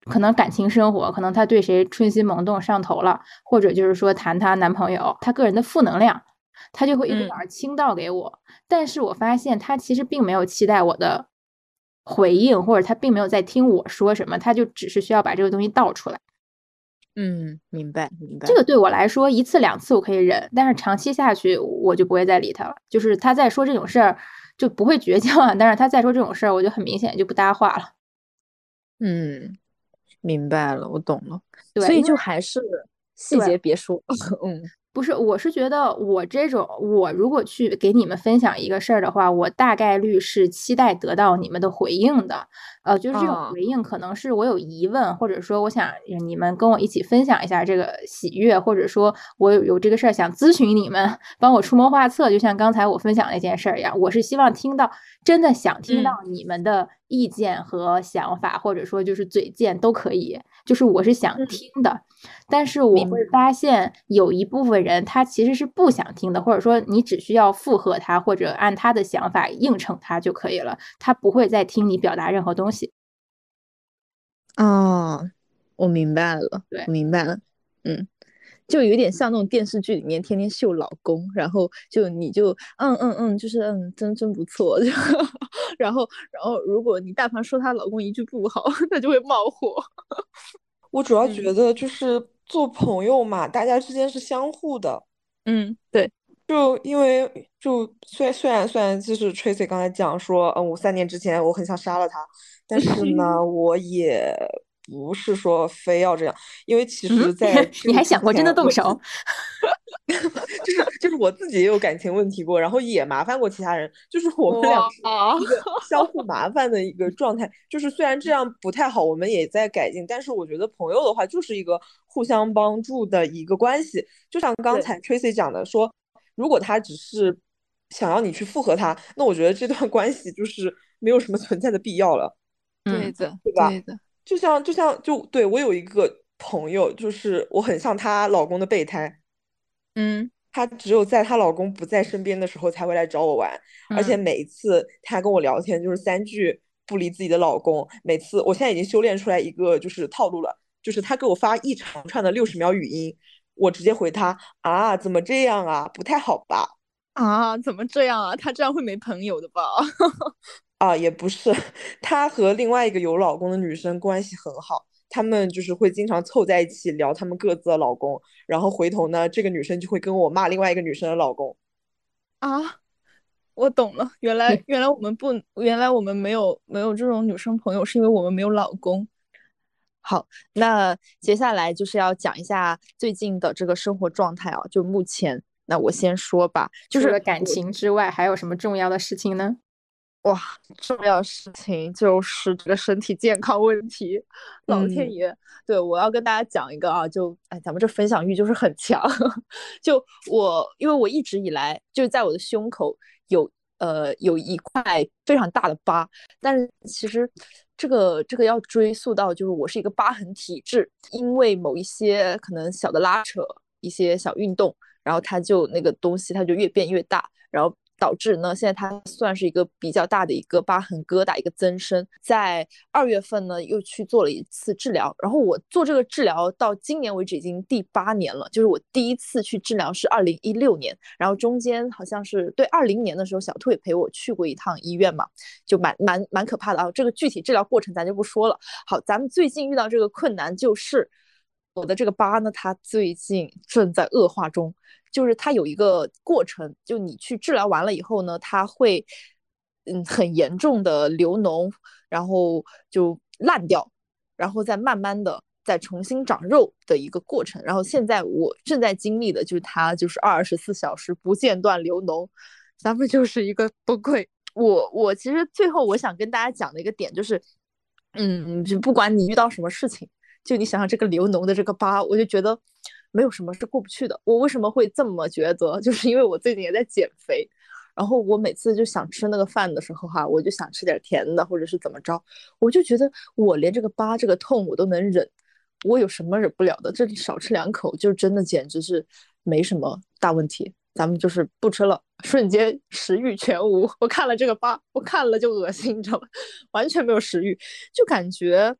可能感情生活，可能她对谁春心萌动上头了，或者就是说谈她男朋友，她个人的负能量，她就会一股脑倾倒给我。但是我发现她其实并没有期待我的回应，或者她并没有在听我说什么，她就只是需要把这个东西倒出来。嗯，明白明白。这个对我来说一次两次我可以忍，但是长期下去我就不会再理他了。就是他再说这种事儿就不会绝交啊，但是他再说这种事儿，我就很明显就不搭话了。嗯。明白了，我懂了，所以就还是细节别说，嗯。不是，我是觉得我这种，我如果去给你们分享一个事儿的话，我大概率是期待得到你们的回应的。呃，就是这种回应，可能是我有疑问，或者说我想你们跟我一起分享一下这个喜悦，或者说我有有这个事儿想咨询你们，帮我出谋划策。就像刚才我分享那件事儿一样，我是希望听到，真的想听到你们的意见和想法，或者说就是嘴贱都可以。就是我是想听的，但是我会发现有一部分人他其实是不想听的，或者说你只需要附和他或者按他的想法应承他就可以了，他不会再听你表达任何东西。哦，我明白了，对，明白了，嗯，就有点像那种电视剧里面天天秀老公，然后就你就嗯嗯嗯，就是嗯，真真不错，就 然后然后如果你但凡说她老公一句不好，她就会冒火。我主要觉得就是做朋友嘛，大家之间是相互的，嗯，对，就因为就虽虽然虽然就是 Tracy 刚才讲说，嗯，我三年之前我很想杀了他，但是呢，我也不是说非要这样，因为其实，在你还想过真的动手，就是就是我自己也有感情问题过，然后也麻烦过其他人，就是我们俩一个相互麻烦的一个状态。就是虽然这样不太好，我们也在改进，但是我觉得朋友的话就是一个互相帮助的一个关系。就像刚才 Tracy 讲的说。如果他只是想要你去附和他，那我觉得这段关系就是没有什么存在的必要了。对的，对吧？对的。就像就像就对我有一个朋友，就是我很像她老公的备胎。嗯，她只有在她老公不在身边的时候才会来找我玩，而且每一次她跟我聊天就是三句不离自己的老公。每次我现在已经修炼出来一个就是套路了，就是她给我发一长串的六十秒语音。我直接回她啊，怎么这样啊？不太好吧？啊，怎么这样啊？他这样会没朋友的吧？啊，也不是，她和另外一个有老公的女生关系很好，他们就是会经常凑在一起聊他们各自的老公，然后回头呢，这个女生就会跟我骂另外一个女生的老公。啊，我懂了，原来原来我们不，原来我们没有没有这种女生朋友，是因为我们没有老公。好，那接下来就是要讲一下最近的这个生活状态啊。就目前，那我先说吧，就是感情之外还有什么重要的事情呢？哇，重要事情就是这个身体健康问题。老天爷，对我要跟大家讲一个啊，就哎，咱们这分享欲就是很强。就我，因为我一直以来就是在我的胸口有呃有一块非常大的疤，但是其实。这个这个要追溯到，就是我是一个疤痕体质，因为某一些可能小的拉扯，一些小运动，然后它就那个东西它就越变越大，然后。导致呢，现在它算是一个比较大的一个疤痕疙瘩，一个增生。在二月份呢，又去做了一次治疗。然后我做这个治疗到今年为止已经第八年了，就是我第一次去治疗是二零一六年，然后中间好像是对二零年的时候，小兔也陪我去过一趟医院嘛，就蛮蛮蛮可怕的啊。这个具体治疗过程咱就不说了。好，咱们最近遇到这个困难就是我的这个疤呢，它最近正在恶化中。就是它有一个过程，就你去治疗完了以后呢，它会嗯很严重的流脓，然后就烂掉，然后再慢慢的再重新长肉的一个过程。然后现在我正在经历的就是它就是二十四小时不间断流脓，咱们就是一个崩溃。我我其实最后我想跟大家讲的一个点就是，嗯，就不管你遇到什么事情，就你想想这个流脓的这个疤，我就觉得。没有什么是过不去的。我为什么会这么觉得？就是因为我最近也在减肥，然后我每次就想吃那个饭的时候哈，我就想吃点甜的，或者是怎么着，我就觉得我连这个疤、这个痛我都能忍，我有什么忍不了的？这里少吃两口，就真的简直是没什么大问题。咱们就是不吃了，瞬间食欲全无。我看了这个疤，我看了就恶心，你知道吗？完全没有食欲，就感觉，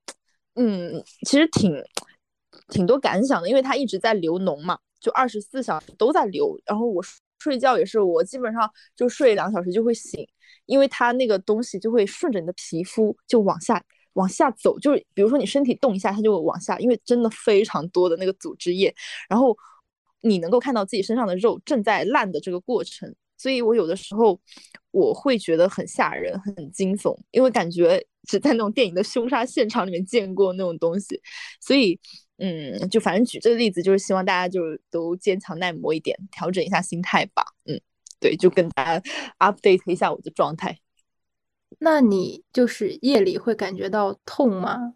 嗯，其实挺。挺多感想的，因为它一直在流脓嘛，就二十四小时都在流。然后我睡觉也是，我基本上就睡两小时就会醒，因为它那个东西就会顺着你的皮肤就往下往下走，就是比如说你身体动一下，它就往下，因为真的非常多的那个组织液，然后你能够看到自己身上的肉正在烂的这个过程，所以我有的时候我会觉得很吓人、很惊悚，因为感觉只在那种电影的凶杀现场里面见过那种东西，所以。嗯，就反正举这个例子，就是希望大家就都坚强耐磨一点，调整一下心态吧。嗯，对，就跟大家 update 一下我的状态。那你就是夜里会感觉到痛吗？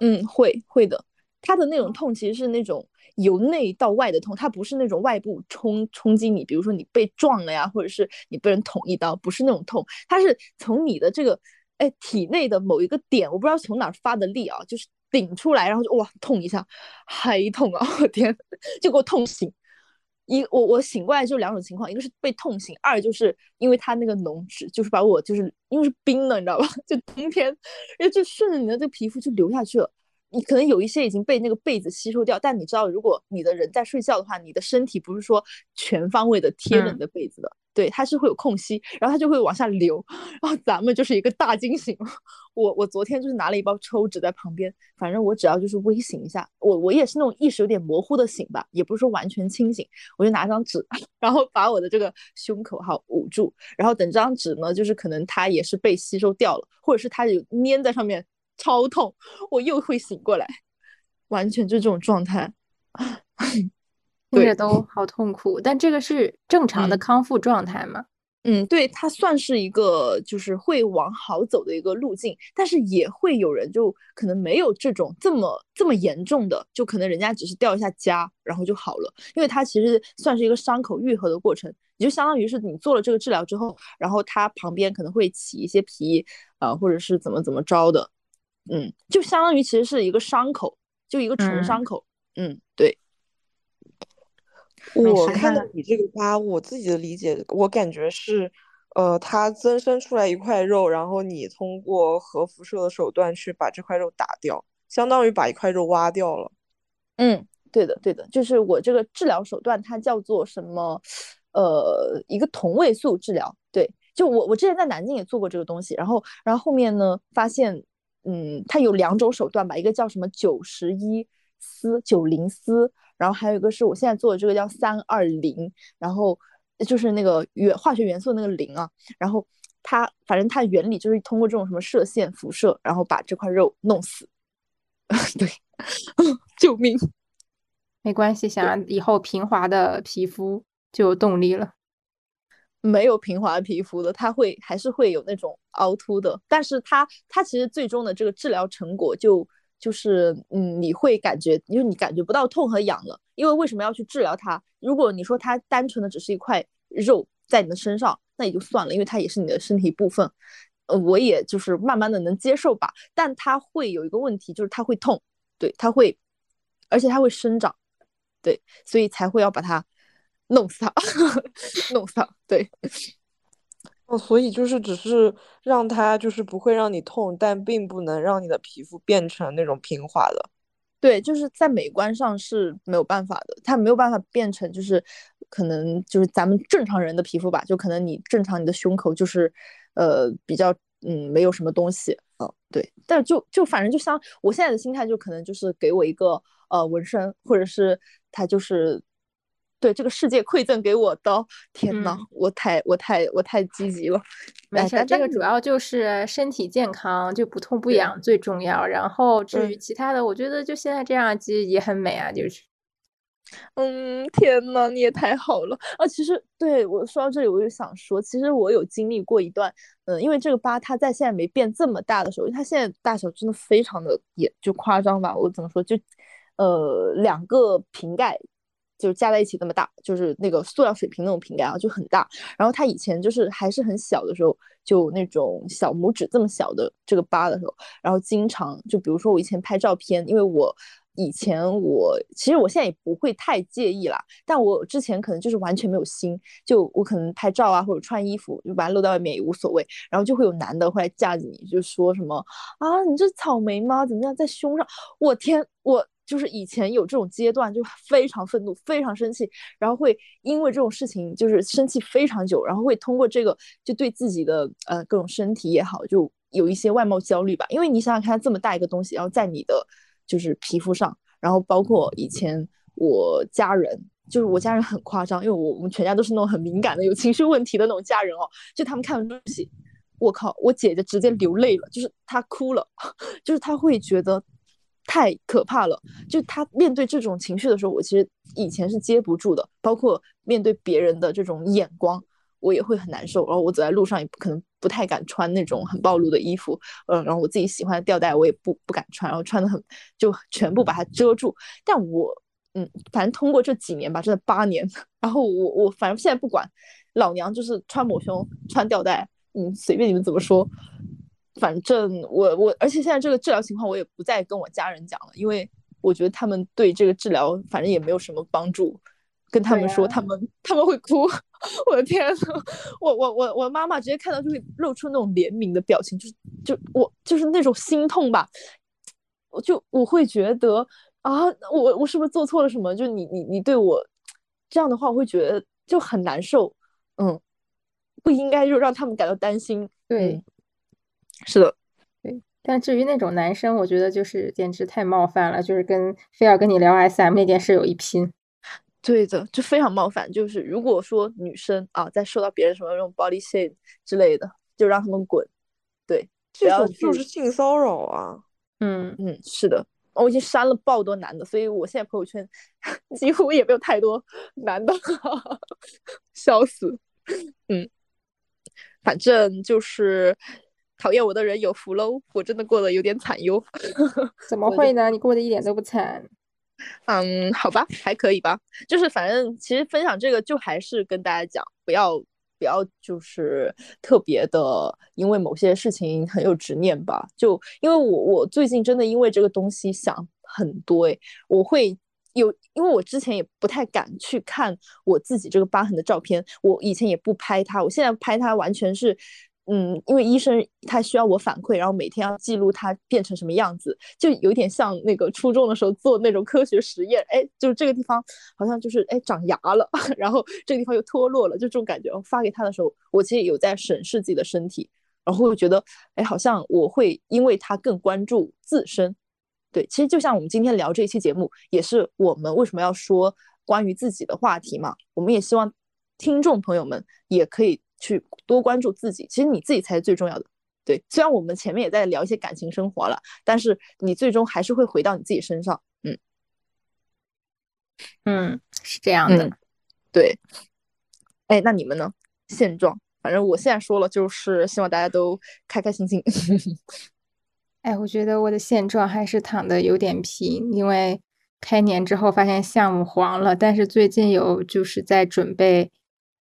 嗯，会会的。它的那种痛其实是那种由内到外的痛，它不是那种外部冲冲击你，比如说你被撞了呀，或者是你被人捅一刀，不是那种痛，它是从你的这个哎体内的某一个点，我不知道从哪发的力啊，就是。顶出来，然后就哇痛一下，还痛啊！我天，就给我痛醒。一我我醒过来就两种情况，一个是被痛醒，二就是因为它那个脓汁就是把我就是因为是冰的，你知道吧？就冬天，然后就顺着你的这个皮肤就流下去了。你可能有一些已经被那个被子吸收掉，但你知道，如果你的人在睡觉的话，你的身体不是说全方位的贴着你的被子的，对，它是会有空隙，然后它就会往下流，然后咱们就是一个大惊醒。我我昨天就是拿了一包抽纸在旁边，反正我只要就是微醒一下，我我也是那种意识有点模糊的醒吧，也不是说完全清醒，我就拿张纸，然后把我的这个胸口哈捂住，然后等这张纸呢，就是可能它也是被吸收掉了，或者是它有粘在上面，超痛，我又会醒过来，完全就这种状态。听着都好痛苦，但这个是正常的康复状态吗？嗯，对，它算是一个就是会往好走的一个路径，但是也会有人就可能没有这种这么这么严重的，就可能人家只是掉一下痂，然后就好了，因为它其实算是一个伤口愈合的过程，也就相当于是你做了这个治疗之后，然后它旁边可能会起一些皮啊，或者是怎么怎么着的，嗯，就相当于其实是一个伤口，就一个纯伤口，嗯，对。我看到你这个疤，我自己的理解，我感觉是，呃，它增生出来一块肉，然后你通过核辐射的手段去把这块肉打掉，相当于把一块肉挖掉了。嗯，对的，对的，就是我这个治疗手段，它叫做什么？呃，一个同位素治疗。对，就我我之前在南京也做过这个东西，然后然后后面呢，发现，嗯，它有两种手段吧，一个叫什么九十一丝、九零丝。然后还有一个是我现在做的这个叫三二零，然后就是那个元化学元素那个零啊，然后它反正它的原理就是通过这种什么射线辐射，然后把这块肉弄死。对，救命！没关系，想要以后平滑的皮肤就有动力了。没有平滑皮肤的，它会还是会有那种凹凸的，但是它它其实最终的这个治疗成果就。就是嗯，你会感觉，因为你感觉不到痛和痒了，因为为什么要去治疗它？如果你说它单纯的只是一块肉在你的身上，那也就算了，因为它也是你的身体部分，呃，我也就是慢慢的能接受吧。但它会有一个问题，就是它会痛，对，它会，而且它会生长，对，所以才会要把它弄死它，弄死它，对。哦，所以就是只是让它就是不会让你痛，但并不能让你的皮肤变成那种平滑的。对，就是在美观上是没有办法的，它没有办法变成就是可能就是咱们正常人的皮肤吧，就可能你正常你的胸口就是呃比较嗯没有什么东西嗯，对，但就就反正就像我现在的心态就可能就是给我一个呃纹身，或者是它就是。对这个世界馈赠给我的，天呐，我太我太我太积极了。没事，这个主要就是身体健康，就不痛不痒最重要。然后至于其他的，我觉得就现在这样其实也很美啊，就是。嗯，天呐，你也太好了啊！其实对我说到这里，我就想说，其实我有经历过一段，嗯，因为这个疤它在现在没变这么大的时候，它现在大小真的非常的也就夸张吧。我怎么说，就呃两个瓶盖。就是加在一起那么大，就是那个塑料水瓶那种瓶盖啊，就很大。然后他以前就是还是很小的时候，就那种小拇指这么小的这个疤的时候，然后经常就比如说我以前拍照片，因为我以前我其实我现在也不会太介意啦，但我之前可能就是完全没有心，就我可能拍照啊或者穿衣服就把它露在外面也无所谓，然后就会有男的会来架着你，就说什么啊你这草莓吗？怎么样在胸上？我天我。就是以前有这种阶段，就非常愤怒，非常生气，然后会因为这种事情就是生气非常久，然后会通过这个就对自己的呃各种身体也好，就有一些外貌焦虑吧。因为你想想看，这么大一个东西，然后在你的就是皮肤上，然后包括以前我家人，就是我家人很夸张，因为我我们全家都是那种很敏感的、有情绪问题的那种家人哦，就他们看完东西，我靠，我姐姐直接流泪了，就是她哭了，就是她会觉得。太可怕了！就他面对这种情绪的时候，我其实以前是接不住的。包括面对别人的这种眼光，我也会很难受。然后我走在路上也可能不太敢穿那种很暴露的衣服。嗯，然后我自己喜欢的吊带我也不不敢穿，然后穿的很就全部把它遮住。但我嗯，反正通过这几年吧，真的八年，然后我我反正现在不管，老娘就是穿抹胸、穿吊带，嗯，随便你们怎么说。反正我我，而且现在这个治疗情况，我也不再跟我家人讲了，因为我觉得他们对这个治疗反正也没有什么帮助。跟他们说，他们他们会哭。我的天呐，我我我我妈妈直接看到就会露出那种怜悯的表情，就是就我就是那种心痛吧。我就我会觉得啊，我我是不是做错了什么？就你你你对我这样的话，我会觉得就很难受。嗯，不应该就让他们感到担心。对，是的，对。但至于那种男生，我觉得就是简直太冒犯了，就是跟非要跟你聊 SM 那件事有一拼。对的，就非常冒犯。就是如果说女生啊，在受到别人什么那种 body shame 之类的，就让他们滚。对，这种就是性骚扰啊。嗯嗯，是的。我已经删了爆多男的，所以我现在朋友圈 几乎也没有太多男的，笑死。嗯，反正就是讨厌我的人有福喽，我真的过得有点惨哟。怎么会呢？你过得一点都不惨。嗯，好吧，还可以吧。就是反正其实分享这个，就还是跟大家讲，不要不要，就是特别的，因为某些事情很有执念吧。就因为我我最近真的因为这个东西想很多，诶，我会有，因为我之前也不太敢去看我自己这个疤痕的照片，我以前也不拍它，我现在拍它完全是。嗯，因为医生他需要我反馈，然后每天要记录他变成什么样子，就有点像那个初中的时候做那种科学实验。哎，就是这个地方好像就是哎长牙了，然后这个地方又脱落了，就这种感觉。发给他的时候，我其实有在审视自己的身体，然后又觉得哎，好像我会因为他更关注自身。对，其实就像我们今天聊这一期节目，也是我们为什么要说关于自己的话题嘛？我们也希望听众朋友们也可以。去多关注自己，其实你自己才是最重要的。对，虽然我们前面也在聊一些感情生活了，但是你最终还是会回到你自己身上。嗯，嗯，是这样的。对，哎，那你们呢？现状，反正我现在说了，就是希望大家都开开心心。哎，我觉得我的现状还是躺的有点平，因为开年之后发现项目黄了，但是最近有就是在准备。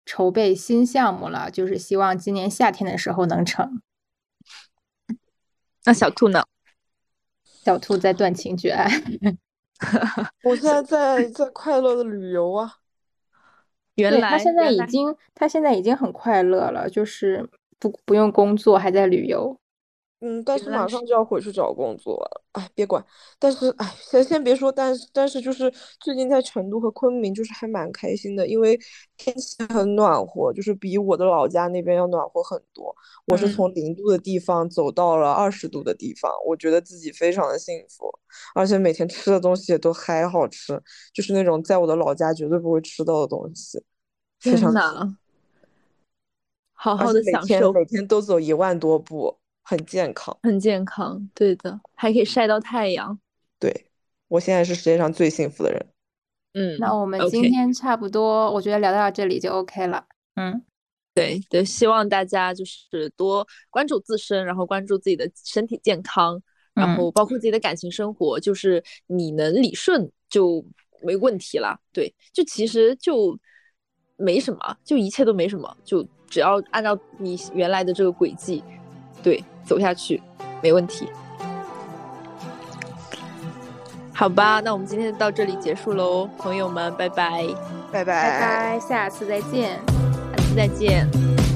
筹备新项目了，就是希望今年夏天的时候能成。那小兔呢？小兔在断情绝爱。我现在在在快乐的旅游啊。原来他现在已经他现在已经很快乐了，就是不不用工作，还在旅游。嗯，但是马上就要回去找工作了，哎，别管。但是，哎，先先别说，但是但是就是最近在成都和昆明，就是还蛮开心的，因为天气很暖和，就是比我的老家那边要暖和很多。我是从零度的地方走到了二十度的地方，我觉得自己非常的幸福，而且每天吃的东西也都还好吃，就是那种在我的老家绝对不会吃到的东西。非常好好的享受，每天都走一万多步。很健康，很健康，对的，还可以晒到太阳。对，我现在是世界上最幸福的人。嗯，那我们今天差不多，我觉得聊到这里就 OK 了。嗯，对对，希望大家就是多关注自身，然后关注自己的身体健康，然后包括自己的感情生活，就是你能理顺就没问题了。对，就其实就没什么，就一切都没什么，就只要按照你原来的这个轨迹。对，走下去没问题。好吧，那我们今天就到这里结束喽，朋友们，拜拜，拜拜，拜拜，下次再见，下次再见。